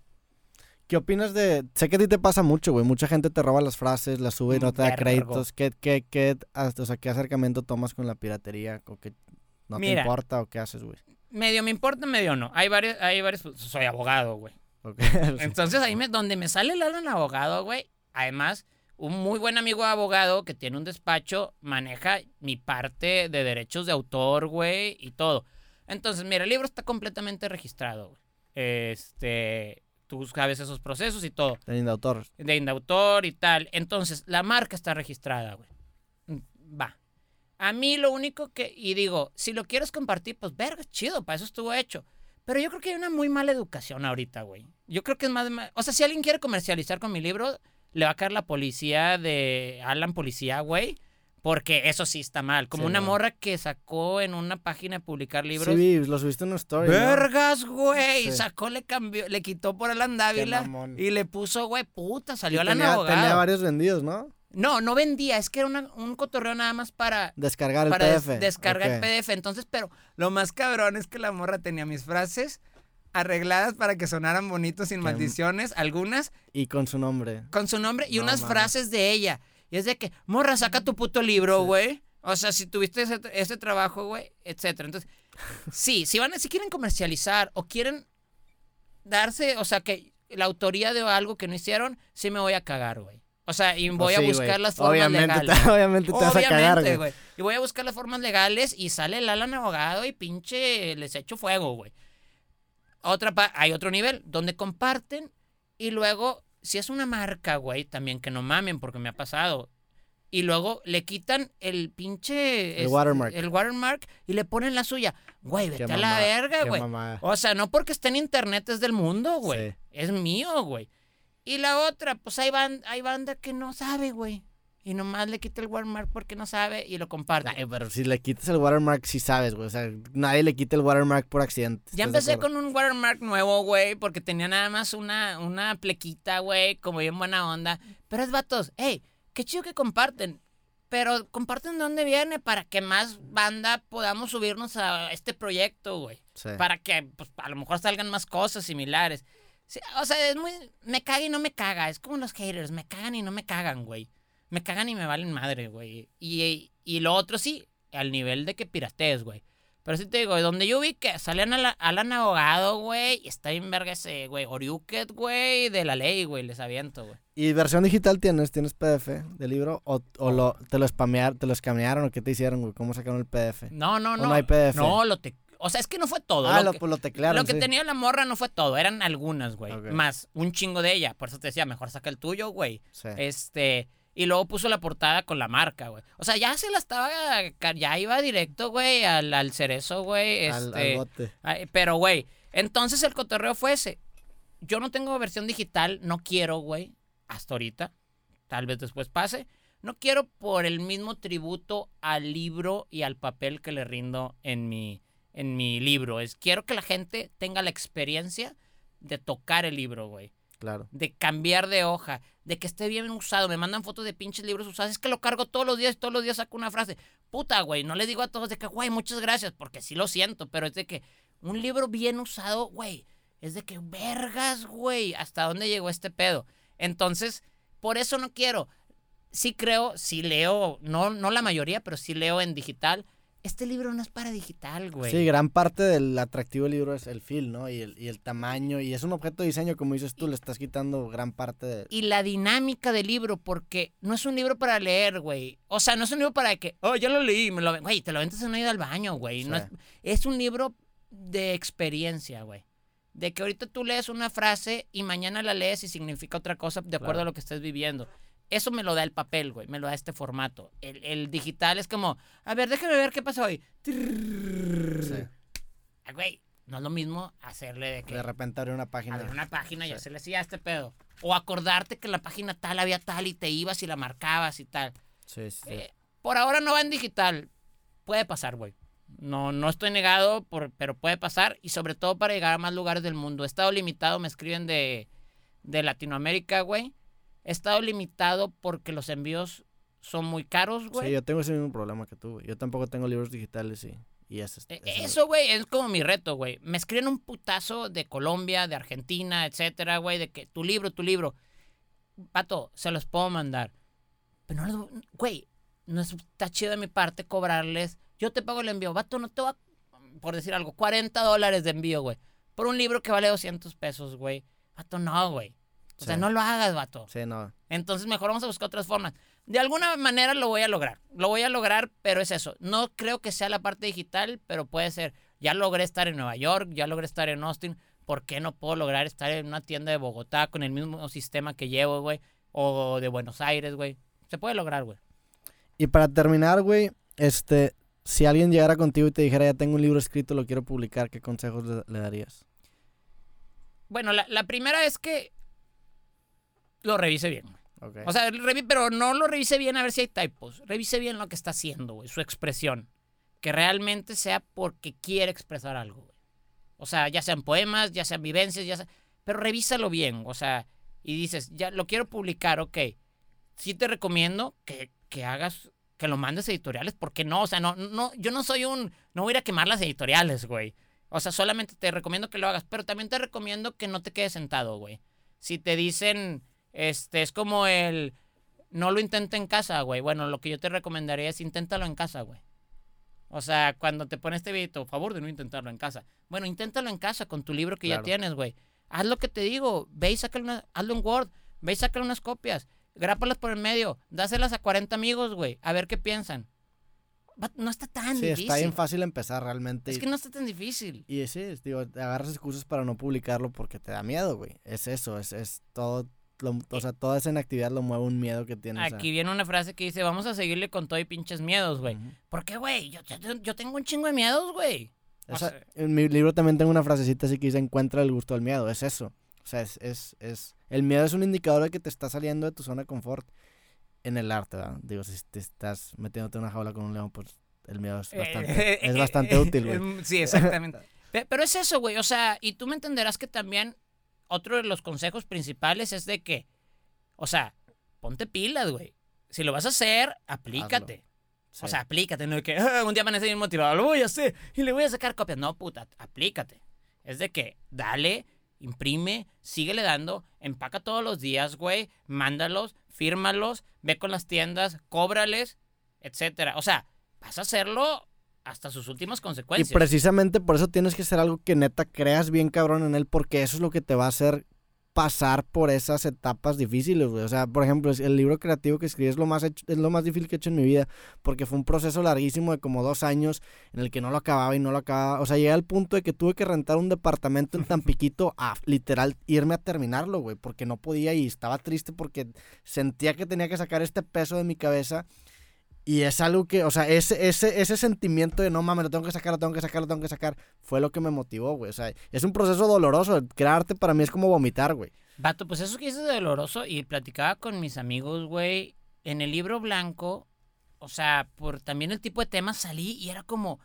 ¿Qué opinas de...? Sé que a ti te pasa mucho, güey. Mucha gente te roba las frases, las sube y no te da Vergo. créditos. ¿Qué, qué, qué, hasta- o sea, ¿qué acercamiento tomas con la piratería? ¿O qué no te importa o qué haces, güey? Medio me importa, medio no. Hay varios, hay varios, pues, soy abogado, güey. Entonces ahí me, donde me sale el Alan abogado, güey. Además, un muy buen amigo abogado que tiene un despacho maneja mi parte de derechos de autor, güey, y todo. Entonces, mira, el libro está completamente registrado, güey. Este, tú sabes esos procesos y todo. Teniendo autor. de indautor y tal. Entonces, la marca está registrada, güey. Va. A mí lo único que, y digo, si lo quieres compartir, pues verga, chido, para eso estuvo hecho. Pero yo creo que hay una muy mala educación ahorita, güey. Yo creo que es más, de ma- o sea, si alguien quiere comercializar con mi libro, le va a caer la policía de Alan Policía, güey. Porque eso sí está mal. Como Sí, una no. morra que sacó en una página de publicar libros. Sí, lo subiste en una story, ¿no? Vergas, güey. Sí. Sacó, le cambió, le quitó por Alan Dávila y le puso, güey, puta, Y salió Alan tenía, abogado. tenía varios vendidos, ¿no? No, no vendía, es que era una- un cotorreo nada más para, Descargar el para des- PDF. descargar el PDF. Entonces, pero lo más cabrón es que la morra tenía mis frases arregladas para que sonaran bonitos sin maldiciones, algunas Y con su nombre. con su nombre y No unas frases de ella. Y es de que, morra, saca tu puto libro, güey. O sea, si tuviste ese, ese trabajo, güey, etcétera. Entonces, sí, si van si quieren comercializar o quieren darse, o sea, que la autoría de algo que no hicieron, sí me voy a cagar, güey. O sea, y voy a buscar las formas obviamente legales. Te, obviamente te vas a cagar, Obviamente, güey. Y voy a buscar las formas legales y sale el Alan abogado y pinche les echo fuego, güey. Otra pa- hay otro nivel donde comparten y luego, si es una marca, güey, también que no mamen porque me ha pasado. Y luego le quitan el pinche... El este, watermark. El watermark y le ponen la suya. Güey, vete Qué a la verga, güey. O sea, no porque esté en internet es del mundo, güey. Sí. Es mío, güey. Y la otra, pues hay, ban- hay banda que no sabe, güey. Y nomás le quita el watermark porque no sabe y lo comparte. Ay, pero si le quitas el watermark, sí sabes, güey. O sea, nadie le quita el watermark por accidente. Ya ¿estás de empecé con un watermark nuevo, güey, porque tenía nada más una, una plequita, güey, como bien buena onda. Pero es vatos, hey, qué chido que comparten. Pero comparten de dónde viene para que más banda podamos subirnos a este proyecto, güey. Sí. Para que pues, a lo mejor salgan más cosas similares. Sí, o sea, es muy. Me caga y no me caga. Es como los haters. Me cagan y no me cagan, güey. Me cagan y me valen madre, güey. Y, y lo otro sí, al nivel de que piratees, güey. Pero sí te digo, donde yo vi que salían a la- Alan Abogado, güey, está bien verga ese, güey, Oriuket, güey, de la ley, güey, les aviento, güey. ¿Y versión digital tienes? ¿Tienes PDF de libro? ¿O, o lo, te lo spamearon, te lo escanearon o qué te hicieron, güey? ¿Cómo sacaron el PDF? No, no, ¿O no. no hay PDF? No, lo te... O sea, es que no fue todo. ah, lo lo, que- pues lo teclearon, Lo que sí. tenía la morra no fue todo, eran algunas, güey. Ok. Más un chingo de ella. Por eso te decía, mejor saca el tuyo, güey. Sí. Este. Y luego puso la portada con la marca, güey. O sea, ya se la estaba. Ya iba directo, güey, al, al cerezo, güey. Al- Este. al bote. ay, pero, güey. Entonces el cotorreo fue ese. Yo no tengo versión digital, no quiero, güey. Hasta ahorita. Tal vez después pase. No quiero por el mismo tributo al libro y al papel que le rindo en mi, en mi libro. Es quiero que la gente tenga la experiencia de tocar el libro, güey. Claro. De cambiar de hoja, de que esté bien usado. Me mandan fotos de pinches libros usados. Es que lo cargo todos los días, todos los días saco una frase. Puta, güey, no le digo a todos de que, güey, muchas gracias, porque sí lo siento, pero es de que un libro bien usado, güey, es de que, vergas, güey, ¿hasta dónde llegó este pedo? Entonces, por eso no quiero. Sí creo, sí leo, no, no la mayoría, pero sí leo en digital. Este libro no es para digital, güey. Sí, gran parte del atractivo del libro es el feel, ¿no? Y el, y el tamaño. Y es un objeto de diseño, como dices tú, le estás quitando gran parte de... y la dinámica del libro, porque no es un libro para leer, güey. O sea, no es un libro para que, oh, ya lo leí, me lo, güey, te lo ventas en una ida al baño, güey. No es, es un libro de experiencia, güey. De que ahorita tú lees una frase y mañana la lees y significa otra cosa de acuerdo Claro. a lo que estés viviendo. Eso me lo da el papel, güey. Me lo da este formato. El, el digital es como, a ver, déjame ver qué pasó hoy. Sí. Ah, Güey, no es lo mismo hacerle de que De repente abrir una página. abrir una página y Sí. hacerle así a este pedo. O acordarte que la página tal había tal y te ibas y la marcabas y tal. Sí, sí. Eh, por ahora no va en digital. Puede pasar, güey. No, no estoy negado, por, pero puede pasar. Y sobre todo para llegar a más lugares del mundo. He estado limitado, me escriben de, de Latinoamérica, güey. He estado limitado porque los envíos son muy caros, güey. Sí, yo tengo ese mismo problema que tú, güey. Yo tampoco tengo libros digitales y, Y eso, Eh, eso- Eso, güey, es como mi reto, güey. Me escriben un putazo de Colombia, de Argentina, etcétera, güey, de que tu libro, tu libro. Pato, se los puedo mandar. Pero no les, güey, no está chido de mi parte cobrarles. Yo te pago el envío. Vato, no te va, por decir algo, 40 dólares de envío, güey. Por un libro que vale 200 pesos, güey. Vato, no, güey. O sea, no lo hagas, vato. Sí, no. Entonces mejor vamos a buscar otras formas. De alguna manera lo voy a lograr. Lo voy a lograr, pero es eso. No creo que sea la parte digital, pero puede ser. Ya logré estar en Nueva York, ya logré estar en Austin. ¿Por qué no puedo lograr estar en una tienda de Bogotá con el mismo sistema que llevo, güey? O de Buenos Aires, güey. Se puede lograr, güey. Y para terminar, güey, este, si alguien llegara contigo y te dijera, ya tengo un libro escrito, lo quiero publicar, ¿qué consejos le, le darías? Bueno, la, la primera es que lo revise bien. güey. Ok. O sea, pero no lo revise bien a ver si hay typos. Revise bien lo que está haciendo, güey, su expresión. Que realmente sea porque quiere expresar algo, güey. O sea, ya sean poemas, ya sean vivencias, ya sea... Pero revísalo bien, o sea, y dices, ya lo quiero publicar, ok. Sí te recomiendo que, que hagas, que lo mandes a editoriales, porque no, o sea, no, no, yo no soy un, no voy a ir a quemar las editoriales, güey. O sea, solamente te recomiendo que lo hagas, pero también te recomiendo que no te quedes sentado, güey. Si te dicen, este, es como el, no lo intenta en casa, güey. Bueno, lo que yo te recomendaría es inténtalo en casa, güey. O sea, cuando te pone este video, favor de no intentarlo en casa. Bueno, inténtalo en casa con tu libro que Claro. ya tienes, güey. Haz lo que te digo. Ve y sácale una, hazlo en Word. Ve y sácale unas copias. Grápalas por el medio. Dáselas a 40 amigos, güey. A ver qué piensan. No está tan sí, difícil. está bien fácil empezar realmente. Es y- que no está tan difícil. Y sí, es, digo, te agarras excusas para no publicarlo porque te da miedo, güey. Es eso, es, es todo, lo- o sea, toda esa inactividad lo mueve un miedo que tienes. a- Aquí viene una frase que dice, vamos a seguirle con todo y pinches miedos, güey. Ujú. ¿Por qué, güey? Yo, yo, yo tengo un chingo de miedos, güey. O sea- en mi libro también tengo una frasecita así que dice, encuentra el gusto del miedo, es eso. O sea, es, es, es, el miedo es un indicador de que te estás saliendo de tu zona de confort en el arte, ¿verdad? Digo, si te estás metiéndote en una jaula con un león, pues el miedo es bastante, Eh, es eh, bastante eh, útil, güey. eh, Sí, exactamente. Pe- Pero es eso, güey. O sea, y tú me entenderás que también otro de los consejos principales es de que, o sea, ponte pilas, güey. Si lo vas a hacer, aplícate. Sí. O sea, aplícate, no de que "Ah, un día amanece bien motivado, lo voy a hacer y le voy a sacar copias. No, puta, aplícate. Es de que dale, imprime, síguele dando, empaca todos los días, güey, mándalos, fírmalos, ve con las tiendas, cóbrales, etcétera. O sea, vas a hacerlo hasta sus últimas Y consecuencias. precisamente por eso tienes que hacer algo que neta creas bien cabrón en él, porque eso es lo que te va a hacer pasar por esas etapas difíciles, güey. O sea, por ejemplo, el libro creativo que escribí es lo más hecho- es lo más difícil que he hecho en mi vida, porque fue un proceso larguísimo de como dos años en el que no lo acababa y no lo acababa. O sea, llegué al punto de que tuve que rentar un departamento en Tampiquito a literal irme a terminarlo, güey, porque no podía y estaba triste porque sentía que tenía que sacar este peso de mi cabeza. Y es algo que, o sea, ese, ese, ese sentimiento de no mames, lo tengo que sacar, lo tengo que sacar, lo tengo que sacar, fue lo que me motivó, güey. O sea, es un proceso doloroso. Crear para mí es como vomitar, güey. Vato, pues eso que dices de doloroso y platicaba con mis amigos, güey, en el libro blanco, o sea, por también el tipo de temas salí y era como,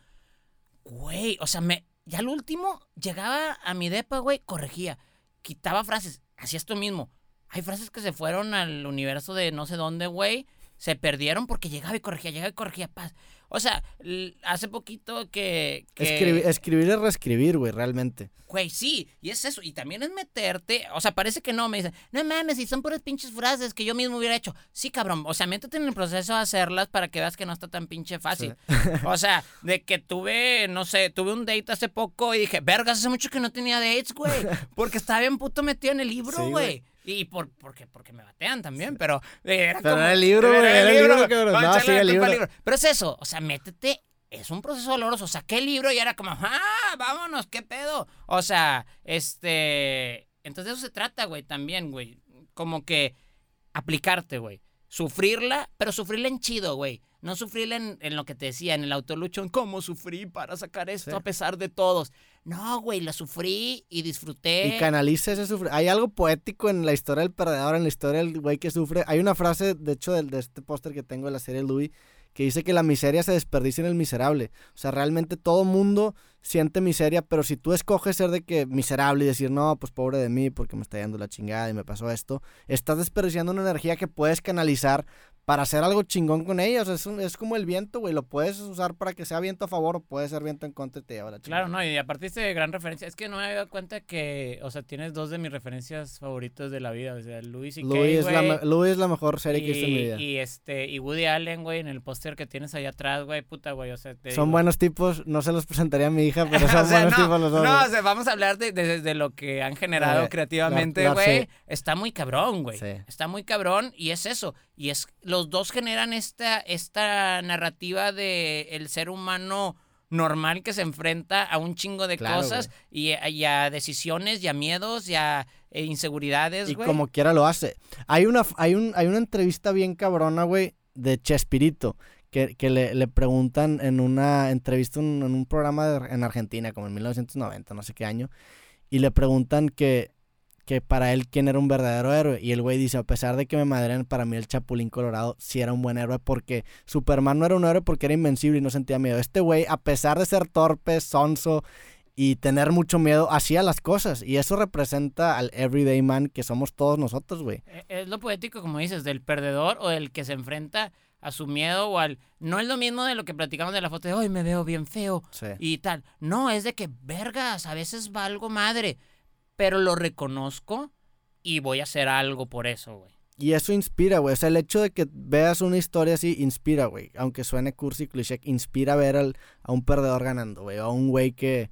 güey, o sea, me, ya al último llegaba a mi depa, güey, corregía, quitaba frases, hacía esto mismo. Hay frases que se fueron al universo de no sé dónde, güey, se perdieron porque llegaba y corregía, llegaba y corregía, paz. O sea, hace poquito que... que Escribir, escribir es reescribir, güey, realmente. Güey, sí, y es eso. Y también es meterte. O sea, parece que no. Me dicen, no mames, si son puras pinches frases que yo mismo hubiera hecho. Sí, cabrón. O sea, métete en el proceso de hacerlas para que veas que no está tan pinche fácil. o sea, de que tuve, no sé, tuve un date hace poco y dije, vergas, hace mucho que no tenía dates, güey. Porque estaba bien puto metido en el libro, Sí, güey. Y por, porque, porque me batean también, pero eh, era Pero como- era el libro, güey, era el libro, a No, sí, el libro. Pero es eso, o sea, métete es un proceso doloroso. Saqué el libro y era como, ¡ah! ¡Vámonos! ¿Qué pedo? O sea, este. Entonces de eso se trata, güey, también, güey. Como que aplicarte, güey. Sufrirla, pero sufrirla en chido, güey. No sufrirla en, en lo que te decía, en el autoluchón. ¿Cómo sufrí para sacar esto Sí. a pesar de todos? No, güey, la sufrí y disfruté. Y canaliza ese sufrir. Hay algo poético en la historia del perdedor, en la historia del güey que sufre. Hay una frase, de hecho, del- de, este póster que tengo de la serie Louis, que dice que la miseria se desperdicia en el miserable. O sea, realmente todo mundo siente miseria, pero si tú escoges ser de que miserable y decir, no, pues pobre de mí porque me está yendo la chingada y me pasó esto, estás desperdiciando una energía que puedes canalizar para hacer algo chingón con ellos. Es, es como el viento, güey. Lo puedes usar para que sea viento a favor o puede ser viento en contra y te lleva la chingada. Claro, no, y aparte de gran referencia. Es que no me había dado cuenta que, o sea, tienes dos de mis referencias favoritas de la vida. O sea, Louis y Louis, es la, Louis es la mejor serie que he visto en mi vida. Y, este, y Woody Allen, güey, en el póster que tienes ahí atrás, güey, puta, güey. O sea, son buenos tipos. No se los presentaría a mi hija, pero son buenos tipos los dos. No, o sea, vamos a hablar de, de, lo que han generado creativamente, güey. Está muy cabrón, güey. Está muy cabrón y es eso. Y es, los dos generan esta, esta narrativa de el ser humano normal que se enfrenta a un chingo de cosas y, a decisiones y a miedos y a eh, inseguridades, Y como quiera lo hace. Hay una, hay un, hay una entrevista bien cabrona, güey, de Chespirito. Que, le, le, preguntan en una entrevista en un programa en Argentina, como en 1990, no sé qué año, y le preguntan que que para él quién era un verdadero héroe. Y el güey dice, a pesar de que me madren, para mí el Chapulín Colorado sí era un buen héroe porque Superman no era un héroe porque era invencible y no sentía miedo. Este güey, a pesar de ser torpe, sonso y tener mucho miedo, hacía las cosas. Y eso representa al everyday man que somos todos nosotros, güey. E, es lo poético, como dices, del perdedor o del que se enfrenta a su miedo o al... No es lo mismo de lo que platicamos de la foto de hoy me veo bien feo y tal. No, es de que, vergas, a veces valgo madre pero lo reconozco y voy a hacer algo por eso, güey. Y eso inspira, güey. O sea, el hecho de que veas una historia así inspira, güey. Aunque suene cursi cliché, inspira ver al, a un perdedor ganando, güey. O a un güey que,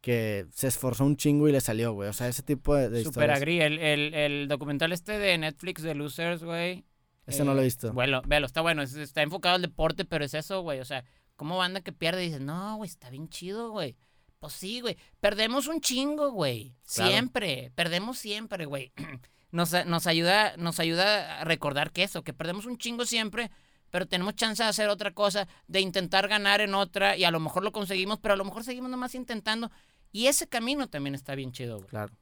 que se esforzó un chingo y le salió, güey. O sea, ese tipo de, de Super agri. El, el, el, documental este de Netflix de Losers, güey. Ese no lo he visto. Eh, bueno, véalo, está bueno. Está enfocado al deporte, pero es eso, güey. O sea, ¿cómo banda que pierde y dices, no, güey, está bien chido, güey. Pues sí, güey. Perdemos un chingo, güey. Siempre. Perdemos siempre, güey. Nos, nos, ayuda, nos ayuda a recordar que eso, que perdemos un chingo siempre, pero tenemos chance de hacer otra cosa, de intentar ganar en otra, y a lo mejor lo conseguimos, pero a lo mejor seguimos nomás intentando. Y ese camino también está bien chido, güey. Claro.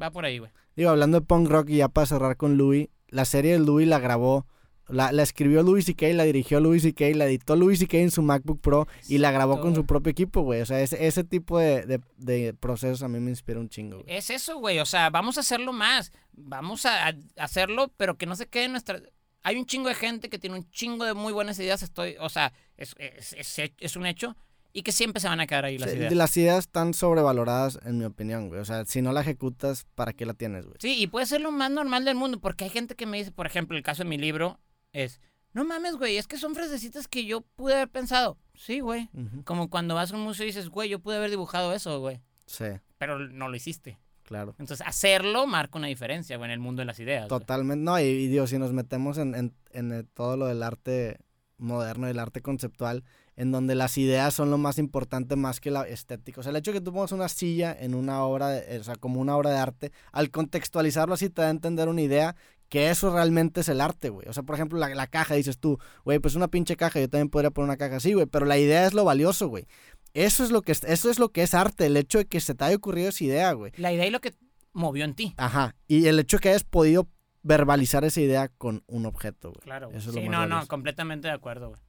Va por ahí, güey. Digo, hablando de punk rock y ya para cerrar con Louis, la serie de Louis la grabó la, la escribió Louis C.K., la dirigió Louis C.K., la editó Louis C.K. en su MacBook Pro y la grabó con su propio equipo, güey. O sea, ese, ese tipo de, de, de, procesos a mí me inspira un chingo, güey. Es eso, güey. O sea, vamos a hacerlo más. Vamos a, hacerlo, pero que no se quede en nuestra... Hay un chingo de gente que tiene un chingo de muy buenas ideas. Estoy, o sea, es, es, es, es un hecho. Y que siempre se van a quedar ahí las ideas. Las ideas están sobrevaloradas, en mi opinión, güey. O sea, si no la ejecutas, ¿para qué la tienes, güey? Sí, y puede ser lo más normal del mundo, porque hay gente que me dice, por ejemplo, el caso de mi libro, es, no mames, güey, es que son frasecitas que yo pude haber pensado. Sí, güey. Como cuando vas a un museo y dices, güey, yo pude haber dibujado eso, güey. Sí. Pero no lo hiciste. Claro. Entonces, hacerlo marca una diferencia, güey, en el mundo de las ideas. Totalmente. No, y, Dios, si nos metemos en, en, en, todo lo del arte moderno, el arte conceptual, en donde las ideas son lo más importante más que la estética. O sea, el hecho de que tú pongas una silla en una obra, o sea, como una obra de arte, al contextualizarlo así te da a entender una idea que eso realmente es el arte, güey. O sea, por ejemplo, la, caja, dices tú, güey, pues una pinche caja, yo también podría poner una caja así, güey, pero la idea es lo valioso, güey. Eso es lo que es, eso es lo que es arte, el hecho de que se te haya ocurrido esa idea, güey. La idea y lo que movió en ti. Ajá. Y el hecho de que hayas podido verbalizar esa idea con un objeto, güey. Claro. sí, no, no, completamente de acuerdo, güey.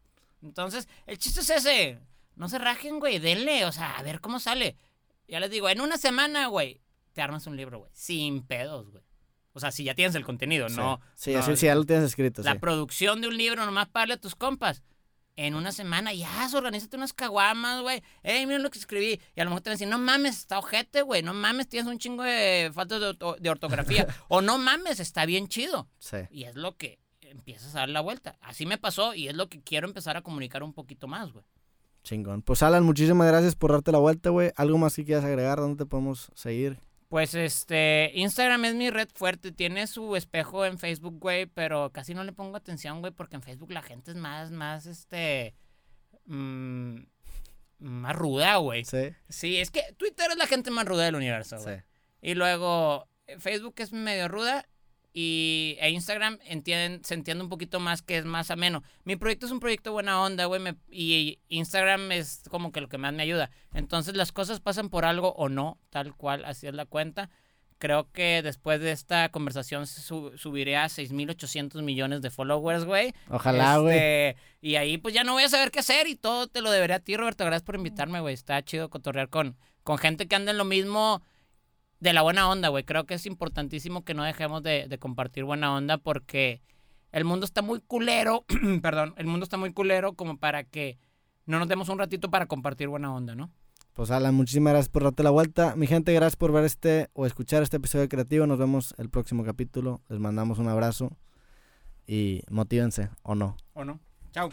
Entonces, el chiste es ese. No se rajen, güey, denle, o sea, a ver cómo sale. Ya les digo, en una semana, güey, te armas un libro, güey. Sin pedos, güey. O sea, si ya tienes el contenido, no. Sí, así sí, ya lo tienes escrito. La producción de un libro, nomás para a tus compas. En una semana, ya, organízate unas caguamas, güey. Ey, miren lo que escribí. Y a lo mejor te van a decir, no mames, está ojete, güey. No mames, tienes un chingo de faltas de, ortografía. o no mames, está bien chido. Sí. Y es lo que empiezas a dar la vuelta. Así me pasó y es lo que quiero empezar a comunicar un poquito más, güey. Chingón. Pues Alan, muchísimas gracias por darte la vuelta, güey. ¿Algo más que quieras agregar? ¿Dónde te podemos seguir? Pues este, Instagram es mi red fuerte, tiene su espejo en Facebook, güey, pero casi no le pongo atención, güey, porque en Facebook la gente es más, más, este, mmm, más ruda, güey. Sí. Sí, es que Twitter es la gente más ruda del universo, güey. Sí. Y luego Facebook es medio ruda y e Instagram entienden, se entiende un poquito más que es más ameno. Mi proyecto es un proyecto buena onda, güey, y Instagram es como que lo que más me ayuda. Entonces las cosas pasan por algo o no, tal cual, así es la cuenta. creo que después de esta conversación su- subiré a 6.800 millones de followers, güey. Ojalá, güey. Este, y ahí pues ya no voy a saber qué hacer y todo te lo deberé a ti, Roberto. Gracias por invitarme, güey. Está chido cotorrear con, con gente que anda en lo mismo de la buena onda, güey. Creo que es importantísimo que no dejemos de, de compartir buena onda porque el mundo está muy culero, perdón, el mundo está muy culero como para que no nos demos un ratito para compartir buena onda, ¿no? Pues Alan, muchísimas gracias por darte la vuelta. Mi gente, gracias por ver este o escuchar este episodio de Creativo. Nos vemos el próximo capítulo. Les mandamos un abrazo y motívense o no. ¿O no? Chao.